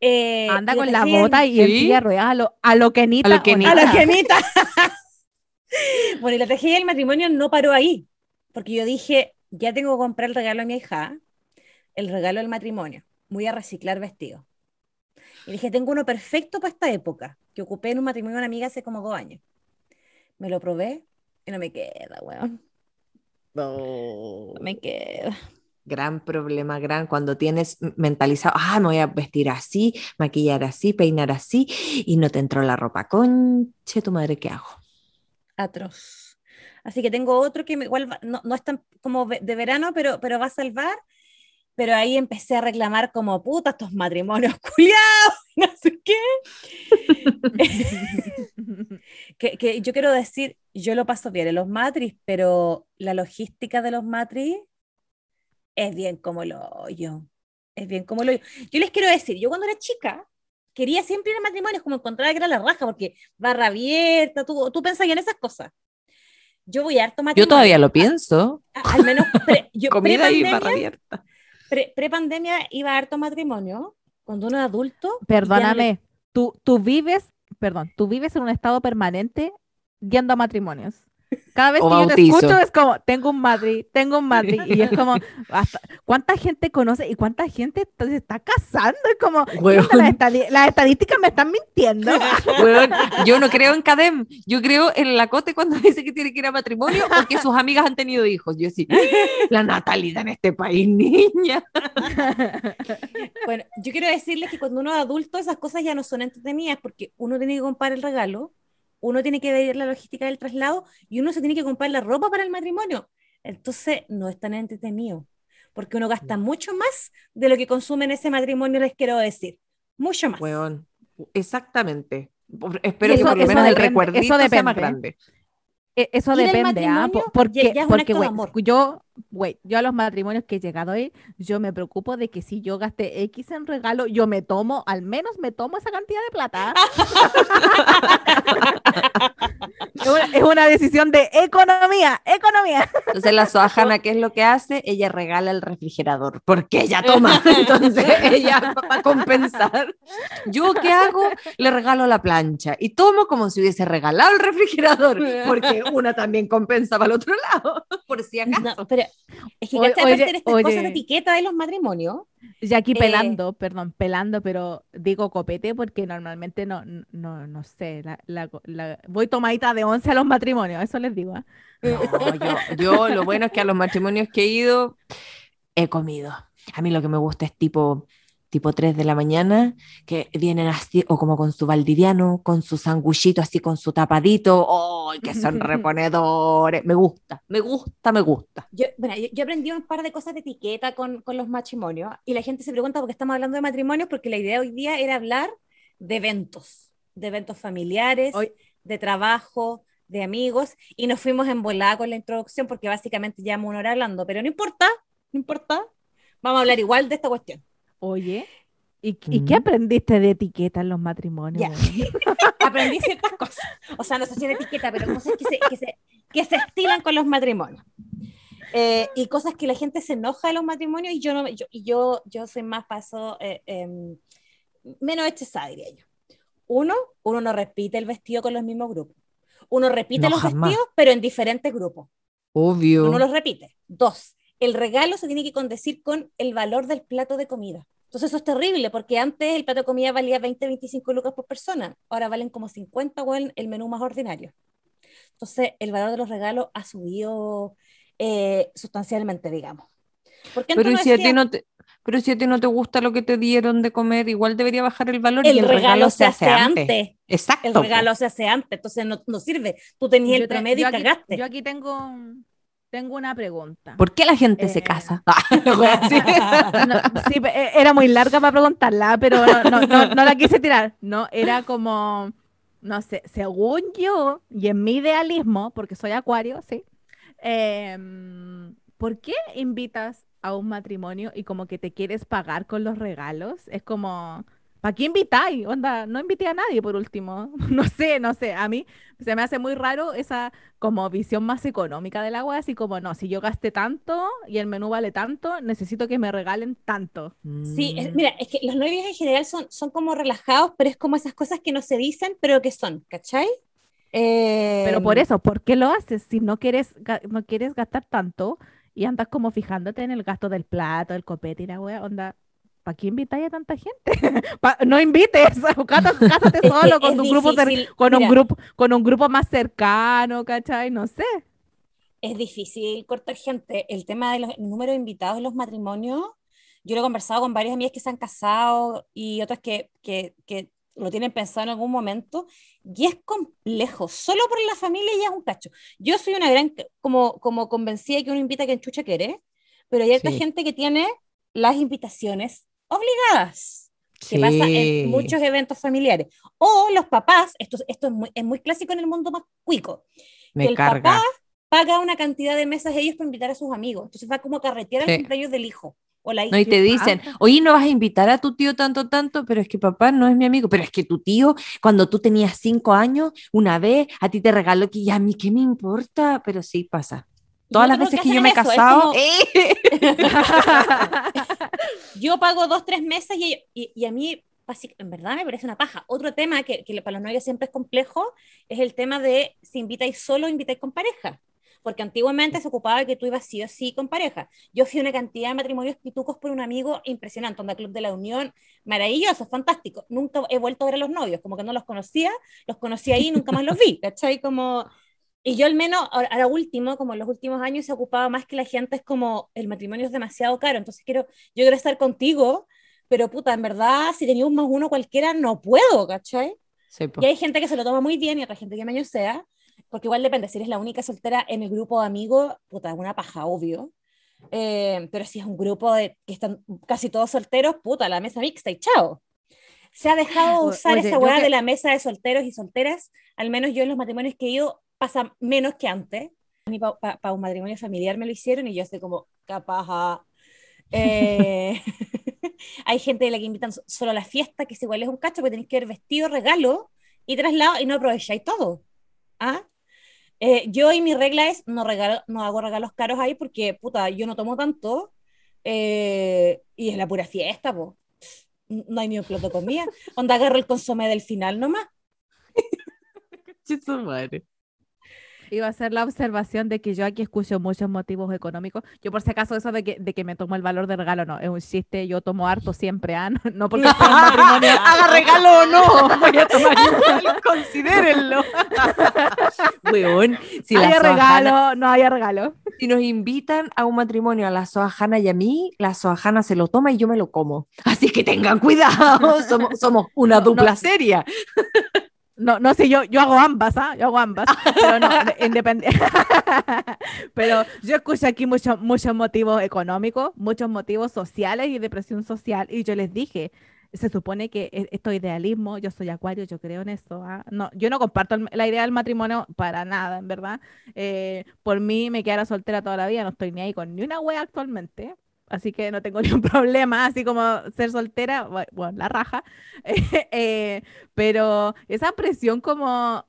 Eh, Anda y con la el- bota y Sí. silla de ruedas a lo, a lo Kenita. A lo Kenita. A la Onita. gemita. <laughs> bueno, y la tragedia del matrimonio no paró ahí, porque yo dije, ya tengo que comprar el regalo a mi hija, el regalo del matrimonio, voy a reciclar vestidos. Y dije, tengo uno perfecto para esta época, que ocupé en un matrimonio de una amiga hace como dos años. Me lo probé y no me queda, weón. No me queda. Gran problema, gran, cuando tienes mentalizado, ah, me voy a vestir así, maquillar así, peinar así, y no te entró la ropa. Conche tu madre, ¿qué hago? atroz. Así que tengo otro que me- igual va- no, no es tan como de verano, pero, pero va a salvar. Pero ahí empecé a reclamar como puta estos matrimonios <laughs> culiados, <laughs> no sé qué. <laughs> que, que yo quiero decir, yo lo paso bien en los matris, pero la logística de los matris es bien como lo yo. Es bien como lo yo. Yo les quiero decir, yo cuando era chica quería siempre ir a matrimonios, como encontraba que era la raja, porque barra abierta, tú, tú pensas en esas cosas. Yo voy a harto matrimonio. Yo todavía lo pienso. a- al menos pre, <laughs> yo Comida y pre-pandemia- barra abierta. pre- pre-pandemia iba a harto matrimonio, cuando uno es adulto. y le- Perdóname, tú, tú vives, perdón, tú vives en un estado permanente yendo a matrimonios. Cada vez O que yo te bautizo. escucho es como, tengo un Madrid, tengo un Madrid. <laughs> Y es como, hasta- ¿cuánta gente conoce y cuánta gente se está casando? Es como, las, las estadísticas me están mintiendo. <laughs> Weón, yo no creo en Cadem, yo creo en la Cote cuando <laughs> dice que tiene que ir a matrimonio o que sus amigas han tenido hijos. Yo sí, la natalidad en este país, niña. Bueno, yo quiero decirles que cuando uno es adulto esas cosas ya no son entretenidas porque uno tiene que comprar el regalo, uno tiene que ver la logística del traslado y uno se tiene que comprar la ropa para el matrimonio. Entonces no es tan entretenido porque uno gasta mucho más de lo que consume en ese matrimonio, les quiero decir. Mucho más. Exactamente. Espero Y que eso- por lo eso menos el recuerdito eso sea más grande. E- Eso depende, ¿ah? Porque, ya- porque yo, güey, yo a los matrimonios que he llegado ir, yo me preocupo de que si yo gasté X en regalo, yo me tomo, al menos me tomo esa cantidad de plata. <laughs> es, una, es una decisión de economía, economía. Entonces la Soajana, ¿qué es lo que hace? Ella regala el refrigerador, porque ella toma. <laughs> Entonces ella, para compensar. ¿Yo qué hago? Le regalo la plancha y tomo como si hubiese regalado el refrigerador, porque una también compensa para el otro lado, por si acaso. No, pero es que Oye, oye, estas cosas de oye. etiqueta de los matrimonios, Y aquí Eh, pelando, perdón, pelando, pero digo copete porque normalmente no, no, no sé, la, la- la- voy tomadita de once a los matrimonios, eso les digo. ¿ah? No, yo, yo lo bueno es que a los matrimonios que he ido he comido. A mí lo que me gusta es tipo tipo 3 de la mañana, que vienen así, o como con su valdiviano, con su sanguchito así, con su tapadito, ¡ay, que son <laughs> reponedores! Me gusta, me gusta, me gusta. yo, bueno, yo, yo aprendí un par de cosas de etiqueta con, con los matrimonios y la gente se pregunta por qué estamos hablando de matrimonios, porque la idea hoy día era hablar de eventos, de eventos familiares, Hoy- de trabajo, de amigos, y nos fuimos en volada con la introducción porque básicamente llevamos una hora hablando, pero no importa, no importa, vamos a hablar igual de esta cuestión. Oye, ¿y, y qué aprendiste de etiqueta en los matrimonios? Weón? <laughs> aprendí ciertas cosas. O sea, no sé si era etiqueta, pero cosas que se, que se, que se estilan con los matrimonios. Eh, y cosas que la gente se enoja de los matrimonios y yo no yo, yo, yo soy más paso eh, em, menos hechizada, diría yo. Uno, uno no repite el vestido con los mismos grupos. Uno repite No, los jamás. vestidos, pero en diferentes grupos. Obvio. Uno los repite. Dos, el regalo se tiene que condecir con el valor del plato de comida. Entonces eso es terrible, porque antes el plato de comida valía 20, 25 lucas por persona, ahora valen como 50 o el, el menú más ordinario. Entonces el valor de los regalos ha subido eh, sustancialmente, digamos. Porque Pero ¿y antes si a uno ti decía, no te, pero si a ti no te gusta lo que te dieron de comer, igual debería bajar el valor y el, el regalo se hace antes. Exacto. El regalo se hace antes, entonces no, no sirve. Tú tenías Yo el te- promedio yo y aquí- cagaste. Yo aquí tengo, tengo una pregunta. ¿Por qué la gente se casa? Sí. No, era muy larga para preguntarla, pero no, no, no, no la quise tirar. No, era como, no sé, según yo y en mi idealismo, porque soy acuario, sí. em, ¿por qué invitas a un matrimonio y como que te quieres pagar con los regalos? Es como, ¿para qué invitáis? Onda, no invité a nadie por último. <laughs> No sé, no sé. A mí se me hace muy raro esa como visión más económica del agua, así como, no, si yo gasté tanto y el menú vale tanto, necesito que me regalen tanto. Sí, es- Mm. mira, es que los novios en general son, son como relajados, pero es como esas cosas que no se dicen, pero que son, ¿cachai? Pero por Em, eso, ¿por qué lo haces? Si no quieres, no quieres gastar tanto y andas como fijándote en el gasto del plato, del copete y la wea, onda, ¿para qué invitáis a tanta gente? <laughs> No invites, <laughs> cásate, <laughs> solo con un grupo con un grupo, con un grupo más cercano, ¿cachai? No sé. es difícil cortar gente. El tema de los el número de invitados en los matrimonios, yo lo he conversado con varias amigas que se han casado y otras que, que, que lo tienen pensado en algún momento, y es complejo. Solo por la familia ya es un cacho. Yo soy una gran, como, como convencida de que uno invita a quien chucha quiere, pero hay Sí. gente que tiene las invitaciones obligadas. que pasa en muchos eventos familiares. O los papás, esto, esto es, muy, es muy clásico en el mundo más cuico, Me el carga. papá paga una cantidad de mesas ellos para invitar a sus amigos. Entonces va como a carretear Sí. al cumpleaños del hijo o la hija. No, y te dicen, oye, no vas a invitar a tu tío tanto, tanto, pero es que papá no es mi amigo, pero es que tu tío, cuando tú tenías cinco años, una vez, a ti te regaló que ya a mí qué me importa, pero sí pasa. Todas las veces que hacen yo me he casado, ¡eh! <laughs> yo pago dos, tres mesas y, y, y a mí en verdad me parece una paja. Otro tema que, que para los novios siempre es complejo es el tema de si invitáis solo o invitáis con pareja. Porque antiguamente se ocupaba de que tú ibas sí o sí con pareja. Yo fui una cantidad de matrimonios pitucos por un amigo impresionante, onda Club de la Unión, maravilloso, fantástico. Nunca he vuelto a ver a los novios, como que no los conocía, los conocí ahí y nunca más los vi, ¿cachai? Como y yo al menos, ahora último, como en los últimos años, se ocupaba más que la gente es como, el matrimonio es demasiado caro, entonces quiero, yo quiero estar contigo, pero puta, en verdad, si tenía un más uno cualquiera, no puedo, ¿cachai? y hay gente que se lo toma muy bien y otra gente que menos sea, porque igual depende, si eres la única soltera en el grupo de amigos, puta, es una paja, obvio. Eh, pero si es un grupo de que están casi todos solteros, puta, la mesa mixta y chao. Se ha dejado usar esa hueá de la mesa de solteros y solteras, al menos yo en los matrimonios que he ido, pasa menos que antes. Para un matrimonio familiar me lo hicieron y yo estoy como, capaz. Eh, <laughs> hay gente de la que invitan solo a la fiesta, que es igual es un cacho, porque tenéis que ver vestido, regalo y traslado y no aprovecháis todo. ¿Ah? Eh, yo y mi regla es no, regalo, no hago regalos caros ahí porque, puta, yo no tomo tanto eh, y es la pura fiesta, pues. No hay ni un plato de comida. Onda agarro el consomé del final nomás. <laughs> madre iba a hacer la observación de que yo aquí escucho muchos motivos económicos. Yo por si acaso eso de que, de que me tomo el valor de regalo, no, es un chiste, yo tomo harto siempre, ¿ah? <laughs> No, porque sea un <laughs> matrimonio. Haga regalo o no, <laughs> voy a tomar igual, considérenlo. Weón, si hay regalo, no hay regalo. Si nos invitan a un matrimonio a la Soajana y a mí, la Soajana se lo toma y yo me lo como. Así que tengan cuidado, somos, somos una dupla seria. No, no sé, yo, yo hago ambas, ¿ah? Yo hago ambas. Pero no, <laughs> independiente. <laughs> pero yo escucho aquí muchos muchos motivos económicos, muchos motivos sociales y depresión social. Y yo les dije, se supone que e, esto idealismo, yo soy acuario, yo creo en eso. ¿ah? No, yo no comparto la idea del matrimonio para nada, en verdad. Eh, por mí me quedara soltera toda la vida, no estoy ni ahí con ni una wea actualmente así que no tengo <laughs> ningún problema, así como ser soltera, bueno, la raja, <laughs> eh, pero esa presión como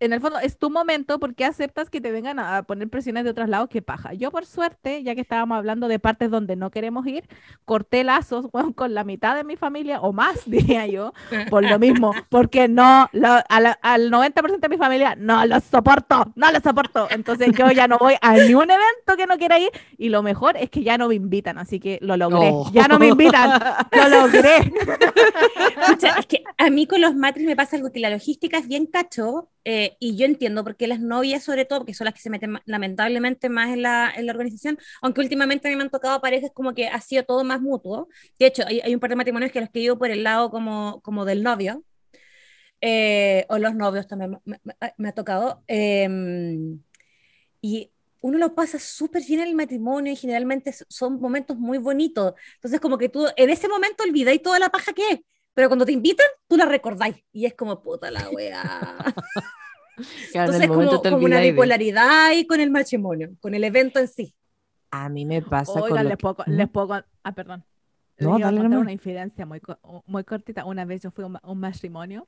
en el fondo es tu momento porque aceptas que te vengan a poner presiones de otros lados que paja. Yo por suerte, ya que estábamos hablando de partes donde no queremos ir, corté lazos <laughs> con la mitad de mi familia o más, <laughs> diría yo, por lo mismo, <laughs> porque no, al 90% de mi familia no los soporto, no los soporto. Entonces yo ya no voy a ningún evento que no quiera ir y lo mejor es que ya no me invitan, así que lo logré. Ya no me invitan, lo logré. es que a mí con los matris me pasa algo que la logística es bien cacho eh, y yo entiendo porque las novias, sobre todo, porque son las que se meten lamentablemente más en la, en la organización, aunque últimamente a mí me han tocado parejas como que ha sido todo más mutuo. De hecho, hay, hay un par de matrimonios que los que he ido por el lado como, como del novio, eh, o los novios también me, ha tocado. Em, y uno lo pasa súper bien en el matrimonio y generalmente son momentos muy bonitos. Entonces, como que tú en ese momento olvidáis toda la paja que es pero cuando te invitan, tú la recordáis. Y es como, puta la <laughs> wea. <laughs> Entonces es como, como una bipolaridad y con el matrimonio, con el evento en sí. A mí me pasa Oigan, con les, puedo, les puedo... Ah, perdón. No, dale, contar una infidencia muy, muy cortita. Una vez yo fui a un, matrimonio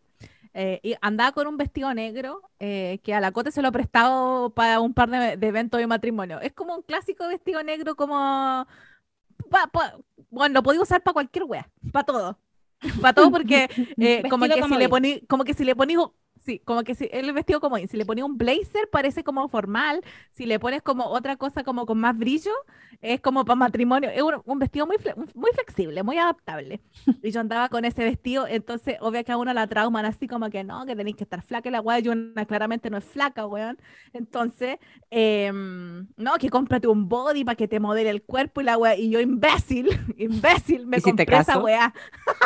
eh, y andaba con un vestido negro eh, que a la Cote se lo he prestado para un par de, de eventos de matrimonio. Es como un clásico vestido negro como... bueno, lo podía usar para cualquier wea, para todo. <laughs> para todo porque <laughs> eh, como, que si le poní, como que si le ponís Sí, como que si el vestido como si le ponía un blazer parece como formal, si le pones como otra cosa como con más brillo, es como para matrimonio, es un, vestido muy, muy flexible, muy adaptable. Y yo andaba con ese vestido, entonces obvio que a uno la trauman así como que no, que tenéis que estar flaca la weá, yo <laughs> claramente no es flaca, weón. Entonces, em, no, que cómprate un body para que te modele el cuerpo y la weá, y yo imbécil, <laughs> imbécil, me compré esa weá.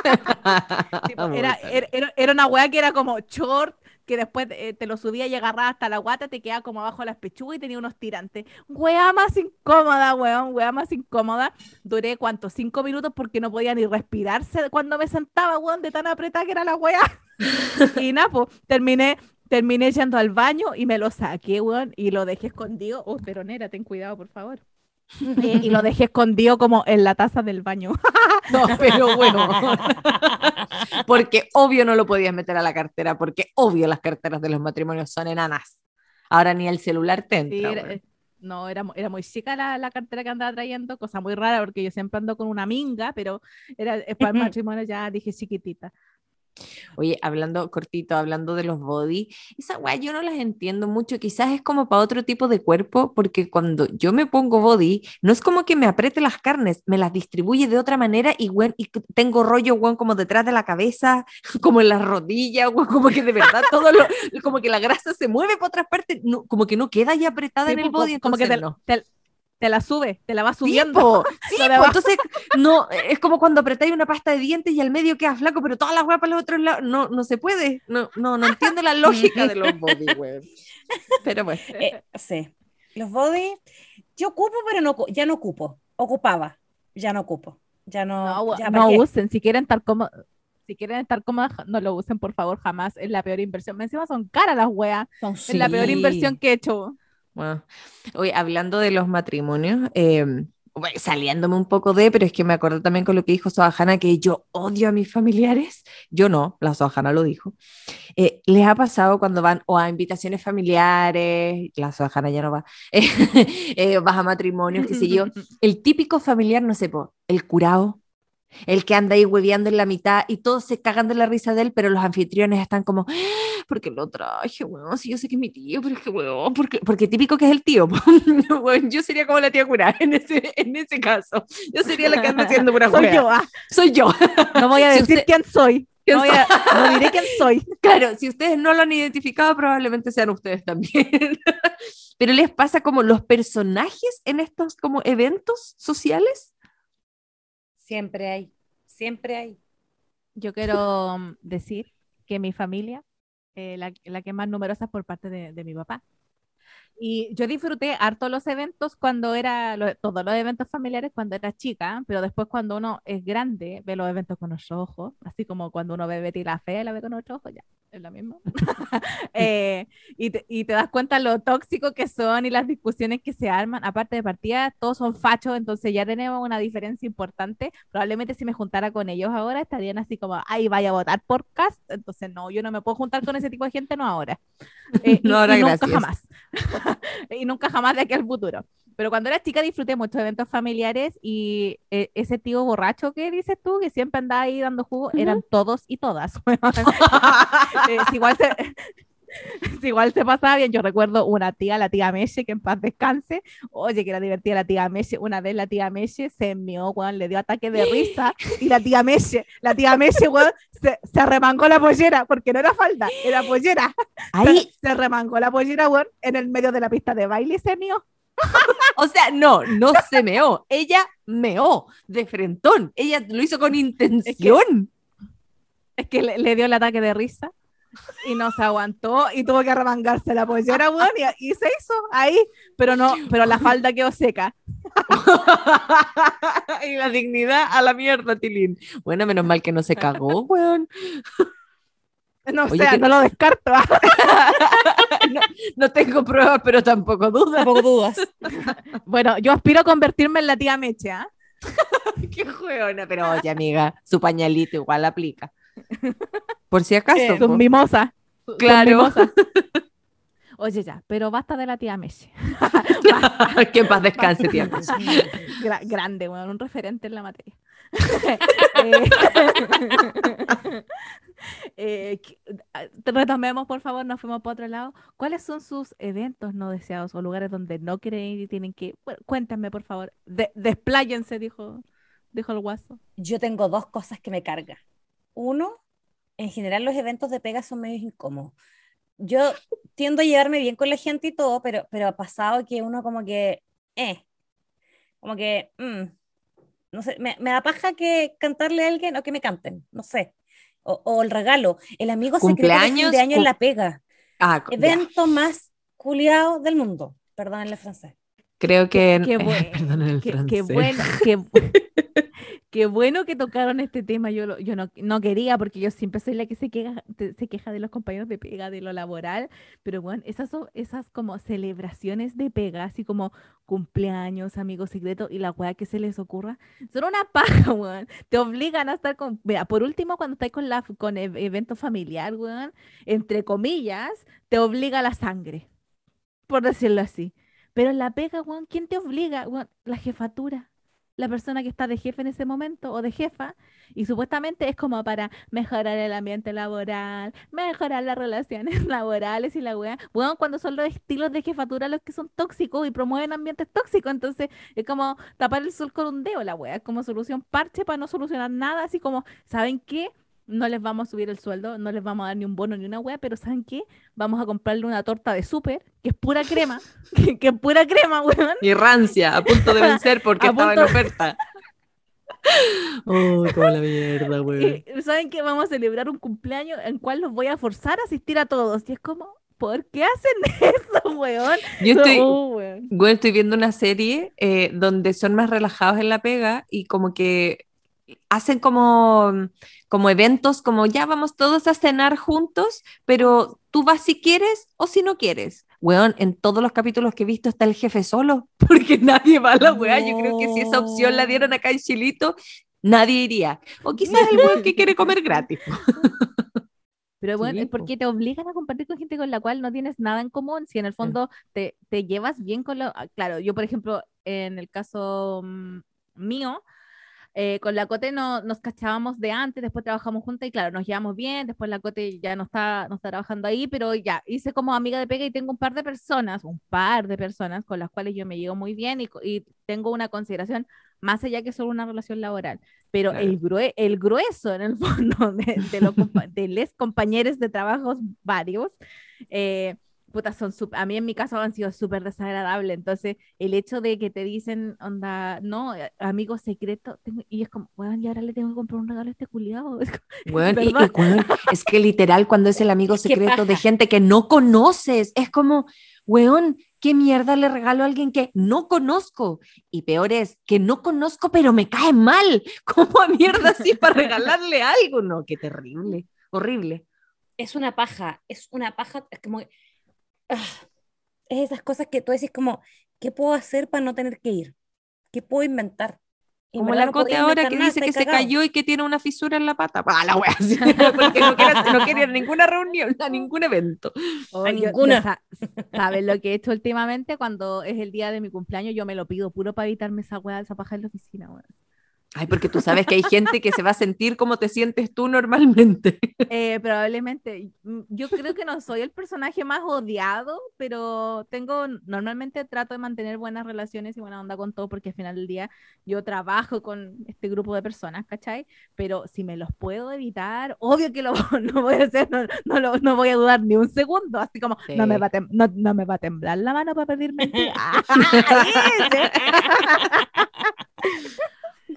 <laughs> era, era, era, una weá que era como short, que después eh, te lo subía y agarraba hasta la guata, te quedaba como abajo de las pechugas y tenía unos tirantes. Weá más incómoda, weón, weá más incómoda. Duré, ¿cuánto? Cinco minutos porque no podía ni respirarse cuando me sentaba, weón, de tan apretada que era la weá. <laughs> y nada, pues, terminé, terminé yendo al baño y me lo saqué, weón, y lo dejé escondido. Oh, pero nera, ten cuidado, por favor. Eh, y lo dejé escondido como en la taza del baño. <laughs> no, pero bueno. porque obvio no lo podías meter a la cartera, porque obvio las carteras de los matrimonios son enanas. Ahora ni el celular te entra. No, era, mu- era muy chica la, la cartera que andaba trayendo, cosa muy rara porque yo siempre ando con una minga, pero era eh, para el matrimonio ya dije chiquitita. Oye, hablando cortito, hablando de los body, esa weá yo no las entiendo mucho, quizás es como para otro tipo de cuerpo, porque cuando yo me pongo body, no es como que me apriete las carnes, me las distribuye de otra manera y, weón, y c- tengo rollo, weón, como detrás de la cabeza, <laughs> como en las rodillas, weón, como que de verdad todo lo, como que la grasa se mueve por otras partes, no- como que no queda ya apretada Sí, en el body, como que te, no. te- te la sube, te la va Sí, subiendo. po, <laughs> sí, po, entonces no, es como cuando apretáis una pasta de dientes y al medio queda flaco, pero todas las weas para los otros lados, no, no se puede, no, no, no entiendo la <laughs> lógica de los body. Pero bueno. <laughs> Eh, sí. Los body, yo ocupo, pero no, ya no ocupo. Ocupaba, ya no ocupo. Ya no. No, ya, no usen, si quieren estar cómodos, si quieren estar cómodas, no lo usen, por favor, jamás. Es la peor inversión. Encima son caras las weas. Son Es la peor inversión que he hecho. Bueno, oye, hablando de los matrimonios, eh, bueno, saliéndome un poco de, pero es que me acuerdo también con lo que dijo Sohajana, que yo odio a mis familiares. Yo no, la Sohajana lo dijo. Eh, ¿Les ha pasado cuando van o a invitaciones familiares, la Sohajana ya no va, <laughs> eh, vas a matrimonios, qué sé yo, <laughs> el típico familiar, no sé, po, el curado, el que anda ahí hueveando en la mitad y todos se cagan de la risa de él, pero los anfitriones están como, "Ah, porque lo traje, weón, si yo sé que es mi tío, pero es que, weón, porque, porque típico que es el tío. <laughs> Weón, yo sería como la tía curada en ese, en ese caso, yo sería la que anda haciendo pura <laughs> Soy yo, ah, Soy yo. no voy a <laughs> Si decir usted- quién soy. ¿Quién No, voy a- no diré quién soy. Claro, si ustedes no lo han identificado, probablemente sean ustedes también. Pero les pasa como los personajes en estos como eventos sociales. Siempre hay. Siempre hay. Yo quiero mm, decir que mi familia, eh, la, que más numerosa es por parte de mi papá. Y yo disfruté harto los eventos cuando era, lo- todos los eventos familiares cuando era chica, pero después cuando uno es grande, ve los eventos con otros ojos, así como cuando uno ve Betty la Fea, la ve con otros ojos, ya, es lo mismo. <laughs> <laughs> Eh, y, te, y te das cuenta lo tóxico que son y las discusiones que se arman. Aparte de partida, todos son fachos, entonces ya tenemos una diferencia importante. Probablemente si me juntara con ellos ahora, estarían así como, ay, vaya a votar por cast. Entonces, no, yo no me puedo juntar con ese tipo de gente, no ahora. <laughs> Eh, y- No ahora, y nunca gracias. jamás. <laughs> y nunca jamás de aquí al futuro. Pero cuando era chica disfruté muchos eventos familiares y eh, ese tío borracho que dices tú, que siempre andaba ahí dando jugo, eran todos y todas. <laughs> <laughs> Eh, igual se, <laughs> igual se pasaba bien, yo recuerdo una tía, la tía Meche, que en paz descanse. Oye, que era divertida la tía Meche. Una vez la tía Meche se mió, weón, le dio ataque de risa. Y la tía Meche, la tía Meche, weón, se, se arremangó la pollera, porque no era falda, era pollera. Ahí, Se remangó la pollera, weón, en el medio de la pista de baile y se mió. <laughs> o sea, no, no se meó. Ella meó de frentón. Ella lo hizo con intención. Es que le, le dio el ataque de risa y no se aguantó y tuvo que remangarse la pollera, weón, y, y se hizo ahí, pero no, pero la falda quedó seca. <laughs> y la dignidad a la mierda, Tilín. Bueno, menos mal que no se cagó, <laughs> weón. No Oye, sé, que- no lo descarto. <laughs> no, no tengo pruebas, pero tampoco dudas. Tampoco dudas. bueno, yo aspiro a convertirme en la tía Meche, ¿ah? Qué juegona, pero oye, amiga, su pañalito igual aplica. Por si acaso. Eh, Sus mimosas. sus Claro. mimosas. <laughs> Oye, ya, pero basta de la tía Meche. <laughs> que en paz descanse, tía. Gra- grande, weón, un referente en la materia. <laughs> Eh, eh, ah, retomemos, por favor, nos fuimos para otro lado. ¿Cuáles son sus eventos no deseados o lugares donde no quieren ir y tienen que ir? Bueno, cuéntame, por favor. De- despláyense, dijo, dijo el guaso. Yo tengo dos cosas que me cargan. Uno, en general los eventos de pega son medios incómodos. Yo tiendo a llevarme bien con la gente y todo, pero, pero ha pasado que uno como que, eh, como que, mm, no sé, me, me da paja que cantarle a alguien o que me canten, no sé. O, o el regalo, el amigo secreto de Cumpleaños, año en la pega. Ah, ya. Evento más culiado del mundo. Perdón el francés. Creo que. Qué, <laughs> buen- Perdón el qué- francés. qué <laughs> bueno, qué, qué bueno que tocaron este tema. Yo, lo- yo no, no quería porque yo siempre soy la que se queja, se queja de los compañeros de pega, de lo laboral, pero bueno, esas esas como celebraciones de pega, así como cumpleaños, amigos secretos y la weá que se les ocurra, son una <laughs> paja, weón. Te obligan a estar con, mira, por último, cuando estás con la con e- evento familiar, weón, entre comillas, te obliga la sangre, por decirlo así. Pero la pega, weón, ¿quién te obliga? Weón, la jefatura. La persona que está de jefe en ese momento o de jefa. Y supuestamente es como para mejorar el ambiente laboral, mejorar las relaciones <laughs> laborales y la weá. Bueno, cuando son los estilos de jefatura los que son tóxicos y promueven ambientes tóxicos, entonces es como tapar el sol con un dedo la weá. Como solución parche para no solucionar nada, así como, ¿saben qué? No les vamos a subir el sueldo, no les vamos a dar ni un bono ni una wea, pero ¿saben qué? Vamos a comprarle una torta de súper, que es pura crema, <laughs> que, que es pura crema, weón. Y rancia, a punto de vencer <laughs> porque A estaba en oferta. <laughs> Oh, toda la mierda, weón. ¿saben qué? Vamos a celebrar un cumpleaños en cual los voy a forzar a asistir a todos. Y es como, ¿por qué hacen eso, weón? Yo estoy, Oh, weón. Estoy viendo una serie eh, donde son más relajados en la pega y como que hacen como, como eventos, como ya vamos todos a cenar juntos, pero tú vas si quieres o si no quieres. Weón, en todos los capítulos que he visto está el jefe solo, <laughs> porque nadie va a la weá. Yo creo que si esa opción la dieran acá en Chilito, nadie iría. O quizás el weón que quiere comer gratis. <laughs> Pero bueno, es porque po. te obligan a compartir con gente con la cual no tienes nada en común. Si en el fondo te, te llevas bien con lo... ah, Claro, yo por ejemplo, en el caso mm, mío, eh, con la Cote no, nos cachábamos de antes, después trabajamos juntas y claro, nos llevamos bien, después la Cote ya no está, no está trabajando ahí, pero ya hice como amiga de pega y tengo un par de personas, un par de personas con las cuales yo me llevo muy bien y, y tengo una consideración más allá que solo una relación laboral. Pero Claro. el, grue- el grueso en el <laughs> fondo de, de, les compañeros de trabajos varios, eh, puta, son sup- a mí en mi caso han sido súper desagradables. Entonces, el hecho de que te dicen, onda, no, eh, amigo secreto, tengo- y es como, bueno, y ahora le tengo que comprar un regalo a este culiado. <laughs> Es Weón, y- y, weón, es que literal cuando es el amigo <laughs> secreto de gente que no conoces, es como, weón, ¿qué mierda le regalo a alguien que no conozco? Y peor es, que no conozco pero me cae mal. <laughs> ¿Cómo a mierda así para regalarle algo? No, qué terrible, horrible. es una paja, es una paja, es como, ah, es esas cosas que tú decís como, ¿qué puedo hacer para no tener que ir? ¿Qué puedo inventar? Y Como la no Cote ahora que nada, dice que estáis se cayó y que tiene una fisura en la pata. Ah, la wea, <laughs> porque no quiere, no quiere ir a ninguna reunión, a ningún evento. Oh, A ninguna. sa- ¿Sabes lo que he hecho últimamente? Cuando es el día de mi cumpleaños, yo me lo pido puro para evitarme esa weá, esa paja en la oficina, weón. Ay, porque tú sabes que hay gente que se va a sentir como te sientes tú normalmente. <laughs> Eh, probablemente, mm, yo creo que no soy el personaje más odiado, pero tengo, normalmente trato de mantener buenas relaciones y buena onda con todo, porque al final del día yo trabajo con este grupo de personas, ¿cachai? Pero si me los puedo evitar, obvio que lo, <laughs> lo voy a hacer, no, no, lo- no voy a dudar ni un segundo, así como, no, me Sí. va no, no me va a temblar la mano para pedir <laughs>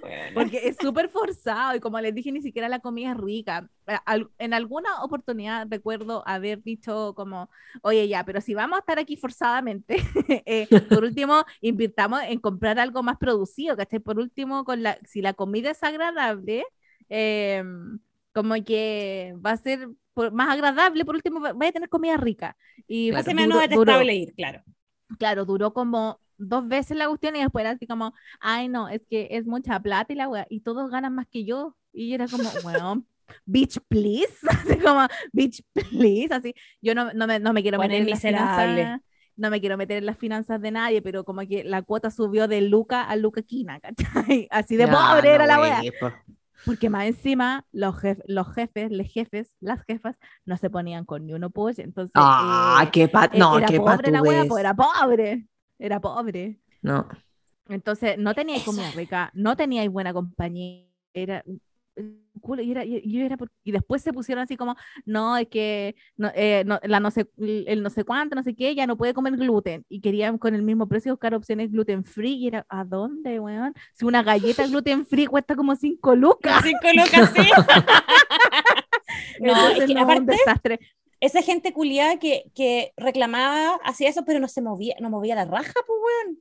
mentira. ¡Ah, ese! Porque es súper forzado y como les dije, ni siquiera la comida es rica. En alguna oportunidad recuerdo haber dicho como, oye ya, pero si vamos a estar aquí forzadamente, <laughs> eh, por último, invirtamos en comprar algo más producido, ¿cachai? Por último, con la, si la comida es agradable, eh, como que va a ser por- más agradable, por último, va- vaya a tener comida rica. Y Hace duró- menos duró- detestable ir, claro. claro, duró como dos veces la cuestión y después era así como, ay no, es que es mucha plata y la wea, y todos ganan más que yo. Y era como, <laughs> bueno, bitch, please. <laughs> Así como, bitch, please. Así, yo no, no, me, no me quiero meter en las miserable. finanzas. No me quiero meter en las finanzas de nadie, pero como que la cuota subió de Luca a Luca Quina, <laughs> ¿cachai? Así de No, pobre era la po. Porque más encima, los, jef- los jefes, les jefes, las jefas, no se ponían con ni uno pollo. Entonces, Ah, eh, qué pat, eh, no, era qué pobre la wea, pues, era pobre. Era pobre. No. Entonces, no teníais Eso. comida rica, no teníais buena compañía, era un culo, y, era, y, y era por- y después se pusieron así como, no, es que no, eh, no- la no sé, el no sé cuánto, no sé qué, ya no puede comer gluten, y querían con el mismo precio buscar opciones gluten free, y era, ¿a dónde, weón? Si una galleta gluten free cuesta como 5 lucas, Cinco lucas, sí. <laughs> No, entonces es que no, un aparte, desastre. Esa gente culiada que, que reclamaba, hacía eso, pero no se movía, no movía la raja, pues, weón.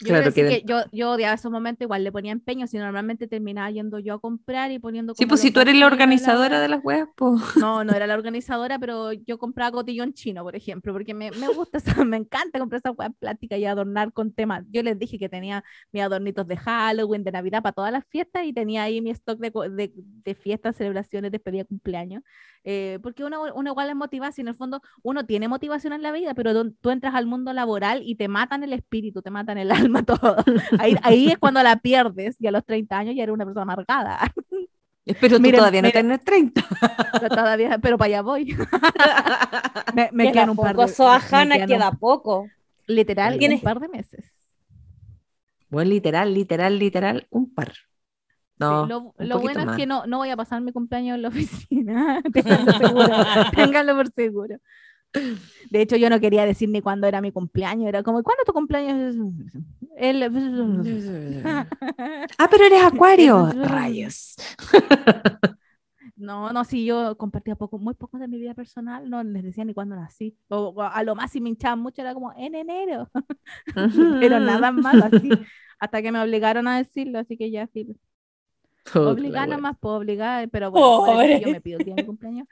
Yo, Claro, quieren- que yo, yo odiaba esos momentos, igual le ponía empeño, si normalmente terminaba yendo yo a comprar y poniendo Sí, pues si tú eres la organizadora de las weas, pues. <laughs> No, no era la <laughs> organizadora, pero yo compraba cotillón chino, por ejemplo, porque me, me gusta, <laughs> esa- me encanta comprar esas weas plásticas y adornar con temas. Yo les dije que tenía mis adornitos de Halloween, de Navidad, para todas las fiestas y tenía ahí mi stock de, de, de fiestas, celebraciones, despedida, cumpleaños. Eh, porque uno, uno igual es motivado, si en el fondo uno tiene motivación en la vida, pero tú entras al mundo laboral y te matan el espíritu, te matan el alma, <laughs> todo. Ahí, ahí es cuando la pierdes y a los 30 años ya eres una persona amargada. Pero tú Miren, todavía no miren. tienes 30. Pero todavía, pero para allá voy. <laughs> me, me queda quedan un par poco, de Soajana, me queda un- poco. literal Tienes- un par de meses. Bueno, literal, literal, literal, un par. Sí, No, lo un lo poquito bueno más. es que no, no voy a pasar mi cumpleaños en la oficina. <laughs> ténganlo seguro. ténganlo por seguro. De hecho, yo no quería decir ni cuándo era mi cumpleaños. Era como, ¿cuándo es tu cumpleaños? El... <laughs> Ah, pero eres acuario. <laughs> Rayos. No, no, sí, yo compartía poco, muy poco de mi vida personal, no les decía ni cuándo nací. O, o a lo más si me hinchaban mucho era como en enero, <laughs> pero nada más así, hasta que me obligaron a decirlo, así que ya sí. Obligar nada más puedo obligar, pero bueno, por eso yo me pido el día de mi cumpleaños.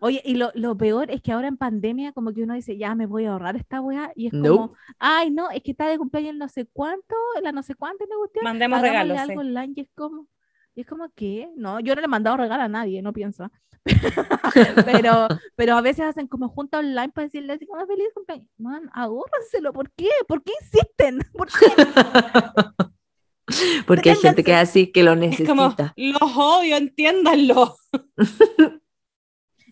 Oye, y lo, lo peor es que ahora en pandemia, como que uno dice, ya me voy a ahorrar esta weá, y es como, ay, no, es que está de cumpleaños no sé cuánto, la no sé cuánto, me gusta. Mandemos regalos. algo sí. online, y es como, y es como, ¿qué? No, yo no le he mandado regalo a nadie, no pienso. <laughs> pero, <laughs> pero a veces hacen como junta online para decirle así como feliz cumpleaños. Man, ahórrenselo, ¿por qué? ¿Por qué insisten? <laughs> ¿Por qué? Porque hay gente que es así que lo Es como, necesita. los odio, entiéndanlo.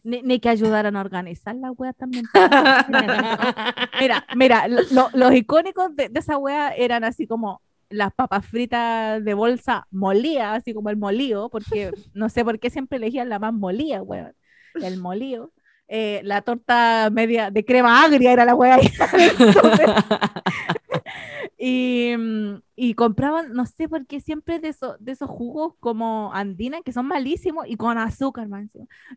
Ni, ni que ayudaran a organizar la wea también. <laughs> Mira, mira, lo- lo- los icónicos de, de esa wea eran así como las papas fritas de bolsa molidas, así como el molío, porque <laughs> no sé por qué siempre elegían la más molía, weón. El molío. Eh, la torta media de crema agria era la wea ahí. <laughs> y, mm, y compraban, no sé por qué, siempre de, esos de esos jugos como andina que son malísimos y con azúcar, man.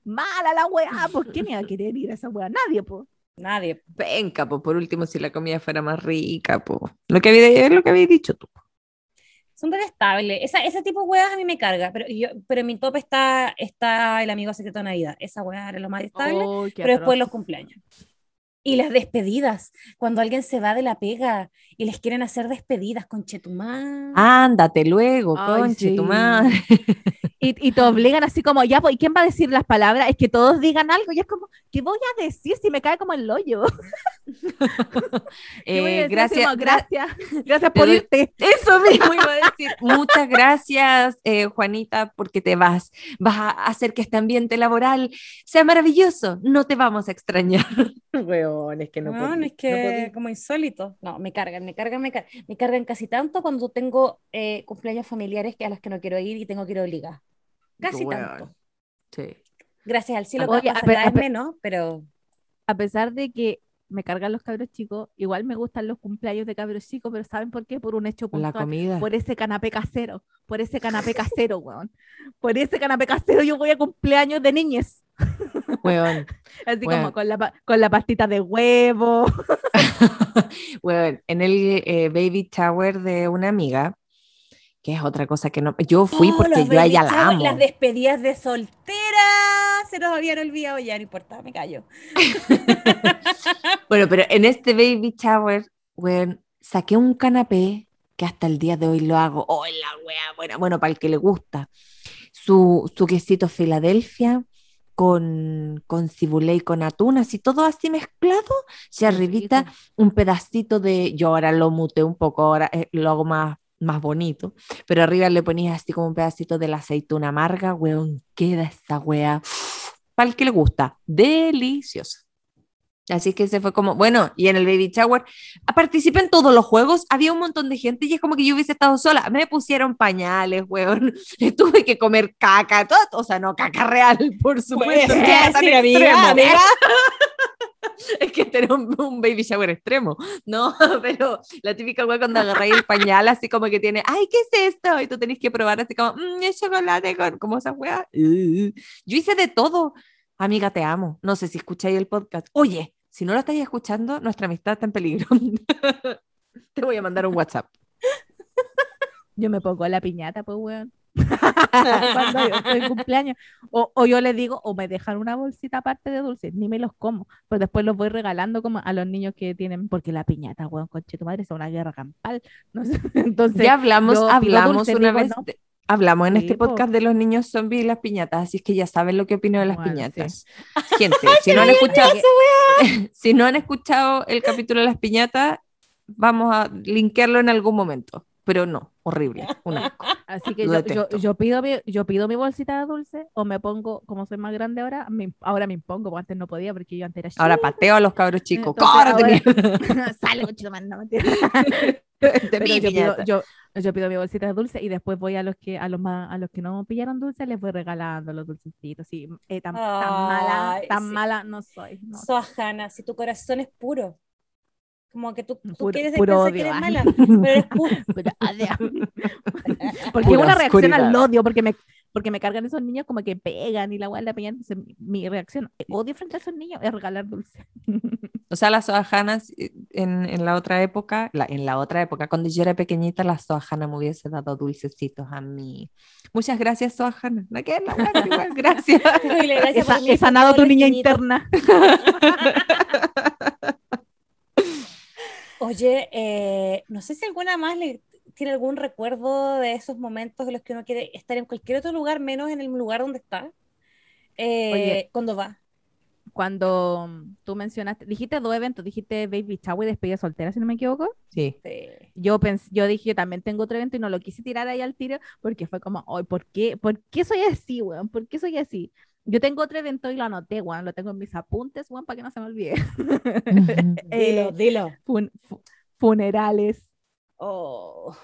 Mala la weá, ¿por qué me iba a querer ir a esa weá? Nadie, pues. Nadie. Venga, pues por último, si la comida fuera más rica, pues. Lo que había, es lo que habéis dicho tú. Son detestables. Esa, ese tipo de weas a mí me carga. Pero, yo, pero en mi top está, está el amigo secreto de Navidad. Esa wea era lo más detestable. Oh, pero después atroz. los cumpleaños. Y las despedidas. Cuando alguien se va de la pega y les quieren hacer despedidas con Chetumán. Ándate luego, Ay, conche tu sí. Y, y te obligan así como, ya, pues, ¿y quién va a decir las palabras? Es que todos digan algo. Y es como, ¿qué voy a decir si me cae como el hoyo? <laughs> ¿Qué voy a Eh, gracias, como, gracias. Gracias por doy- irte. <laughs> Eso mismo iba a decir. <laughs> Muchas gracias, eh, Juanita, porque te vas. Vas a hacer que este ambiente laboral sea maravilloso. No te vamos a extrañar. Weón, es que no, No, es que como insólito. No, me cargan, me cargan, me cargan. Me cargan casi tanto cuando tengo eh, cumpleaños familiares que a los que no quiero ir y tengo que ir obligada. Casi tanto. Sí. Gracias al cielo Oye, que pasa cada a vez pe- menos, pero A pesar de que me cargan los cabros chicos, igual me gustan los cumpleaños de cabros chicos, pero ¿saben por qué? Por un hecho la puntual. comida. Por ese canapé casero. Por ese canapé casero, <laughs> weón. Por ese canapé casero yo voy a cumpleaños de niñez. Weón. <laughs> Así Weón. como con la, con la pastita de huevo. <laughs> Weón, en el eh, baby tower de una amiga, que es otra cosa que no. Yo fui Oh, porque yo a ella la shower, amo. Las despedidas de soltera se nos habían olvidado ya, no importa, me callo. <laughs> Bueno, pero en este baby shower, weón, saqué un canapé que hasta el día de hoy lo hago. ¡Oh, la wea buena! Bueno, para el que le gusta. Su, su quesito Filadelfia con, con cibulé y con atún, así todo así mezclado. Y arribita un pedacito de. Yo ahora lo muté un poco, ahora eh, lo hago más, más bonito. Pero arriba le ponías así como un pedacito de la aceituna amarga, weón. Queda esa wea. Para el que le gusta. Delicioso. Así que se fue como, bueno, y en el baby shower ah, participé en todos los juegos, había un montón de gente y es como que yo hubiese estado sola, me pusieron pañales, weón, <laughs> tuve que comer caca, todo, o sea, no caca real, por supuesto, Pues, era tan extremo. <laughs> es que era un, un baby shower extremo, no, <laughs> pero la típica weón cuando agarráis el pañal así como que tiene, ay, ¿qué es esto? Y tú tenés que probar así como, mmm, es chocolate con, como esa weá, yo hice de todo, amiga, te amo, no sé si escucháis el podcast, oye, si no lo estáis escuchando, nuestra amistad está en peligro. <laughs> Te voy a mandar un WhatsApp. Yo me pongo la piñata, pues, weón. <laughs> Cuando yo estoy en cumpleaños. O, o yo les digo, o me dejan una bolsita aparte de dulces, ni me los como, pues después los voy regalando como a los niños que tienen, porque la piñata, weón, conche tu madre, es una guerra campal. <laughs> No sé, Entonces, ya hablamos, hablamos dulce, una digo, vez, no. de- hablamos en Sí, este po. podcast de los niños zombies y las piñatas, así es que ya saben lo que opino de las Bueno, sí. piñatas. <laughs> Gente, si no han escuchado, <laughs> si no han escuchado el capítulo de las piñatas, vamos a linkearlo en algún momento, pero no, horrible, un asco. <laughs> Así que yo, yo, yo pido mi, yo pido mi bolsita de dulce o me pongo, como soy más grande ahora, me- ahora me impongo, porque antes no podía porque yo antes era Ahora chica. pateo a los cabros chicos. Entonces, ¡Córrete, ahora- Sale, man, no, mentira. de mi yo pido, yo, yo pido mi bolsita de dulce y después voy a los que a los más, a los que no pillaron dulce les voy regalando los dulcecitos. Sí, eh, tan, tan mala, tan sí. mala no soy. No. Soajana, si tu corazón es puro. Como que tú, tú Puro- quieres puro pensar que odio, eres ah. mala, <laughs> pero eres <laughs> puro. <laughs> Porque Pura una reacción al odio, porque me, porque me cargan esos niños como que pegan y la la pegan. Entonces, mi, mi reacción, odio frente a esos niños, es regalar dulce. O sea, las soajanas eh, en, en la otra época, la- en la otra época, cuando yo era pequeñita, la soajana me hubiese dado dulcecitos a mí. Muchas gracias, soajana. ¿La qué? Igual, <laughs> gracias. He, sanado tu niña interna. <laughs> Oye, eh, no sé si alguna más le tiene algún recuerdo de esos momentos en los que uno quiere estar en cualquier otro lugar menos en el lugar donde está. Eh, Oye. cuando va. Cuando mm, tú mencionaste, dijiste dos eventos, dijiste Baby Shower y despedida soltera, si no me equivoco. Sí. Sí. Yo pensé, yo dije, yo también tengo otro evento y no lo quise tirar ahí al tiro porque fue como, ay, ¿por qué? ¿Por qué soy así, weón? ¿Por qué soy así? Yo tengo otro evento y lo anoté, weón, lo tengo en mis apuntes, weón, para que no se me olvide. <laughs> Eh, Dilo, dilo. fun- fu- funerales. Oh.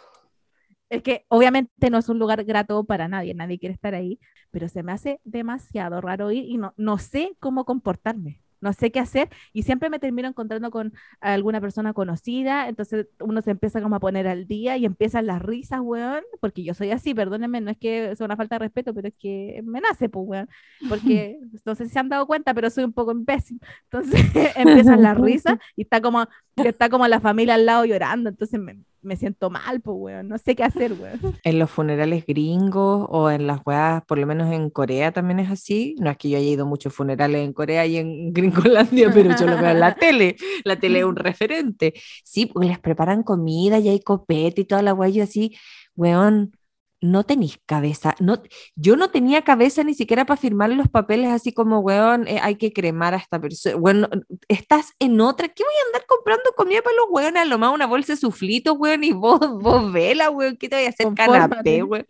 Es que obviamente no es un lugar grato para nadie, nadie quiere estar ahí, pero se me hace demasiado raro ir y no, no sé cómo comportarme, no sé qué hacer y siempre me termino encontrando con alguna persona conocida, entonces uno se empieza como a poner al día y empiezan las risas, weón, porque yo soy así, perdónenme, no es que sea una falta de respeto, pero es que me nace, pues, weón, <laughs> porque no sé si se han dado cuenta, pero soy un poco imbécil, entonces <laughs> empiezan las <laughs> risas y está como, está como la familia al lado llorando, entonces me, me siento mal, pues, weón, no sé qué hacer, weón. <laughs> En los funerales gringos o en las weas, por lo menos en Corea también es así. No es que yo haya ido muchos funerales en Corea y en <laughs> Gringolandia, pero yo lo veo en la <laughs> tele. La tele es un referente. Sí, pues les preparan comida y hay copete y toda la wea. y Yo así, weón, no tenéis cabeza. No, yo no tenía cabeza ni siquiera para firmar los papeles así como, weón, eh, hay que cremar a esta persona. Bueno, estás en otra. ¿Qué voy a andar comprando comida para los weones? A lo más una bolsa de suflito, weón, y vos, <laughs> vos vela, weón. ¿Qué te voy a hacer? Confórmate. Canapé, weón.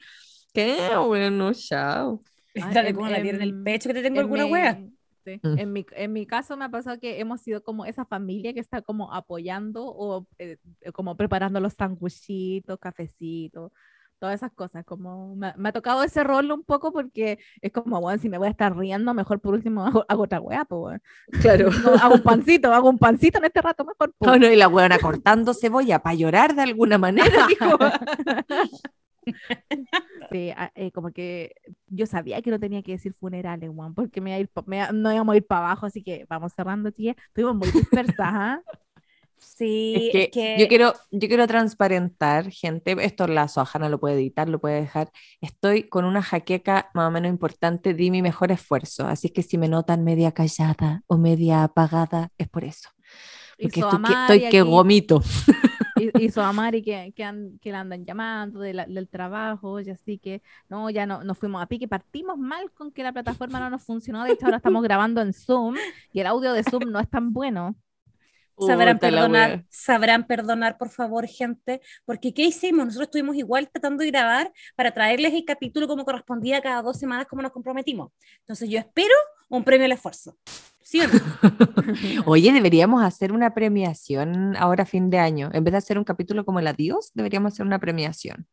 ¿Qué, weón? No, chao. Dale como la tiene en el pecho que te tengo en alguna wea. sí, Mm. En, mi, en mi caso me ha pasado que hemos sido como esa familia que está como apoyando o eh, como preparando los sanguchitos, cafecitos, todas esas cosas. Como me, me ha tocado ese rol un poco porque es como, bueno, si me voy a estar riendo, mejor por último <laughs> hago, hago otra wea, pues. Claro. No, hago un <laughs> pancito, hago un pancito en este rato mejor. pues. No, no, y la weona cortando cebolla para llorar de alguna manera, <laughs> dijo. Sí, a- eh, como que yo sabía que no tenía que decir funerales, weón, porque me iba a ir pa- me no íbamos a ir para abajo, así que vamos cerrando, tía. Estuvimos muy dispersas, ¿ah? Sí, Es que, es que yo quiero, yo quiero transparentar, gente, esto la Soajana lo puede editar, lo puede dejar. Estoy con una jaqueca más o menos importante, di mi mejor esfuerzo, así que si me notan media callada o media apagada, es por eso. Porque estoy que, estoy que aquí, gomito. hi- <laughs> Hizo a Mari que, que, an- que la andan llamando de la- del trabajo, y así que no, ya no nos fuimos a pique. Partimos mal con que la plataforma no nos funcionó. De hecho, ahora estamos grabando en Zoom y el audio de Zoom no es tan bueno. Sabrán perdonar, sabrán perdonar, por favor, gente, porque ¿qué hicimos? Nosotros estuvimos igual tratando de grabar para traerles el capítulo como correspondía cada dos semanas, como nos comprometimos. Entonces yo espero un premio al esfuerzo. ¿Sí o no? <laughs> Oye, deberíamos hacer una premiación ahora a fin de año. En vez de hacer un capítulo como el adiós, deberíamos hacer una premiación.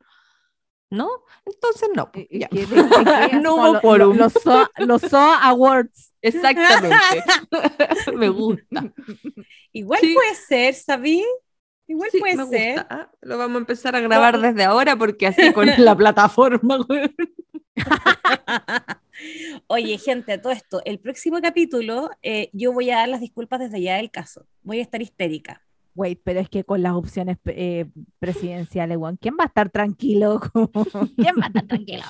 ¿No? Entonces no. Ya. <laughs> No hubo quórum. lo- Los los SOA Awards. <laughs> Exactamente. <laughs> Me gusta. Igual Sí. puede ser, ¿sabí? Igual Sí, puede ser. gusta. Ah, Lo vamos a empezar a grabar desde ahora porque así con la plataforma. Oye, gente, a todo esto, el próximo capítulo eh, yo voy a dar las disculpas desde ya del caso. Voy a estar histérica. Wait, pero es que con las opciones eh, presidenciales, weón, ¿quién va a estar tranquilo? <laughs> ¿Quién va a estar tranquilo?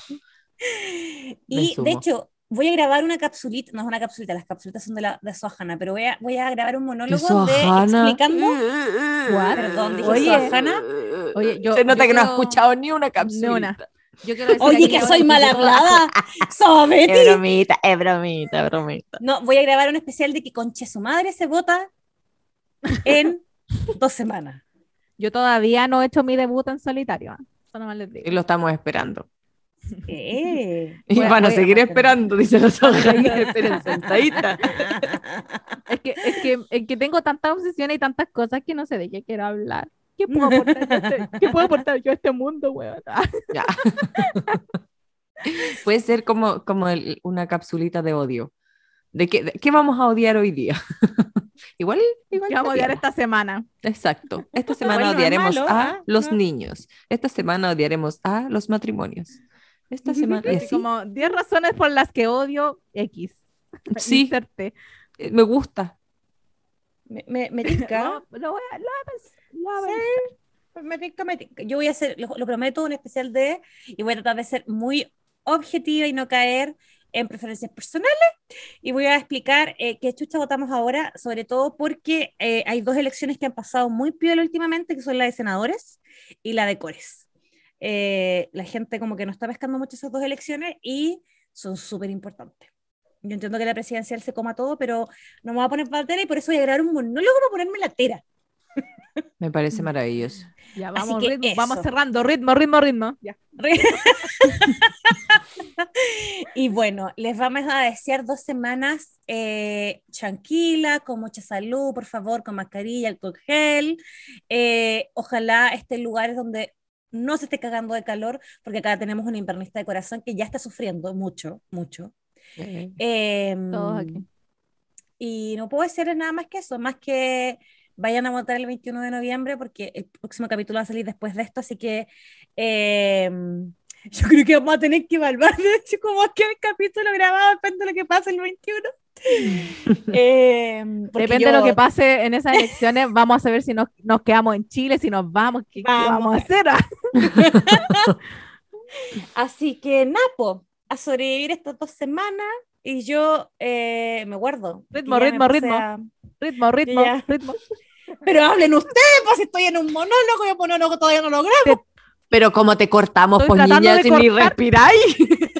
Y de hecho, voy a grabar una capsulita, no es una capsulita, las capsulitas son de, la, de Sohana, pero voy a, voy a grabar un monólogo de explicando. What? Perdón, dije Oye. Sohana. Oye, yo- Se nota yo que no has escuchado ni una cápsula. Ni una. Yo quiero decir Oye, que soy mal hablada. <laughs> Es bromita, es bromita, es bromita. No, voy a grabar un especial de que Conche su madre se vota en dos semanas. Yo todavía no he hecho mi debut en solitario. ¿ah? Eso nomás les digo. Y lo estamos esperando. Eh. <laughs> Y van a seguir esperando, dice Sohana. Esperen sentadita. Es que, es, que, es que tengo tantas obsesiones y tantas cosas que no sé de qué quiero hablar. ¿Qué puedo aportar yo a este, qué puedo aportar yo a este mundo, weón? Ah, Ya. <laughs> Puede ser como, como el- una capsulita de odio. ¿De qué, de qué vamos a odiar hoy día? <laughs> igual, igual. ¿Qué vamos a odiar esta semana? Exacto. Esta <laughs> semana Igual no es odiaremos malo, a ¿ah? los No. niños. Esta semana odiaremos a los matrimonios. Esta <laughs> semana. y Así como 10 razones por las que odio X. sí, Inserte. eh, me gusta. Me, me, me tinca. Lo, lo voy a, lo voy a lo voy a Sí. pensar. Me tinca, me tinca. Yo voy a hacer, lo, lo prometo, un especial de, y voy a tratar de ser muy objetiva y no caer en preferencias personales. Y voy a explicar eh, qué chucha votamos ahora, sobre todo porque eh, hay dos elecciones que han pasado muy piola últimamente, que son la de senadores y la de cores. Eh, la gente como que no está pescando mucho esas dos elecciones y son súper importantes. Yo entiendo que la presidencial se coma todo, pero no me voy a poner patera y por eso voy a grabar un monólogo para ponerme la tera. Me parece maravilloso. Ya, Así vamos, que ritmo, vamos cerrando. Ritmo, ritmo, ritmo. Ya. <laughs> Y bueno, les vamos a desear dos semanas eh, tranquila, con mucha salud, por favor, con mascarilla, alcohol gel. Eh, ojalá estén lugares donde no se esté cagando de calor, porque acá tenemos un invernista de corazón que ya está sufriendo mucho, mucho. Em, Todos aquí. y no puedo decirles nada más que eso, más que vayan a votar el 21 de noviembre porque el próximo capítulo va a salir después de esto, así que eh, <laughs> yo creo que vamos a tener que evaluar de hecho cómo queda el capítulo grabado, depende de lo que pase el 21. <laughs> Eh, porque Depende de lo que pase en esas elecciones, vamos a saber si nos, nos quedamos en Chile, si nos vamos, qué, qué Vamos. a hacer. <laughs> Así que Napo, a sobrevivir estas dos semanas y yo eh, me guardo. Ritmo, ritmo, ritmo. a- Ritmo, ritmo, Ya. ritmo. <laughs> Pero hablen ustedes, pues estoy en un monólogo y el monólogo todavía no lo grabo. Pero como te cortamos, Estoy pues niña, si ni respiráis. <laughs>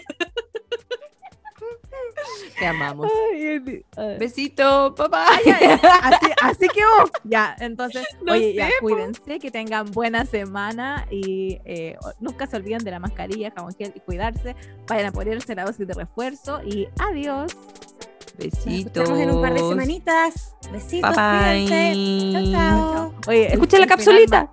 te amamos. Ay, ay. Besito, papá. <laughs> Así, así que vos. Ya, entonces, No oye, sé, ya, cuídense, que tengan buena semana y eh, nunca se olviden de la mascarilla, jabón gel y cuidarse. Vayan a ponerse la dosis de refuerzo y adiós. Nos Besitos. escuchamos en un par de semanitas. Besitos, Bye bye. cuídense. Chao, chao. Oye, Escucha la capsulita.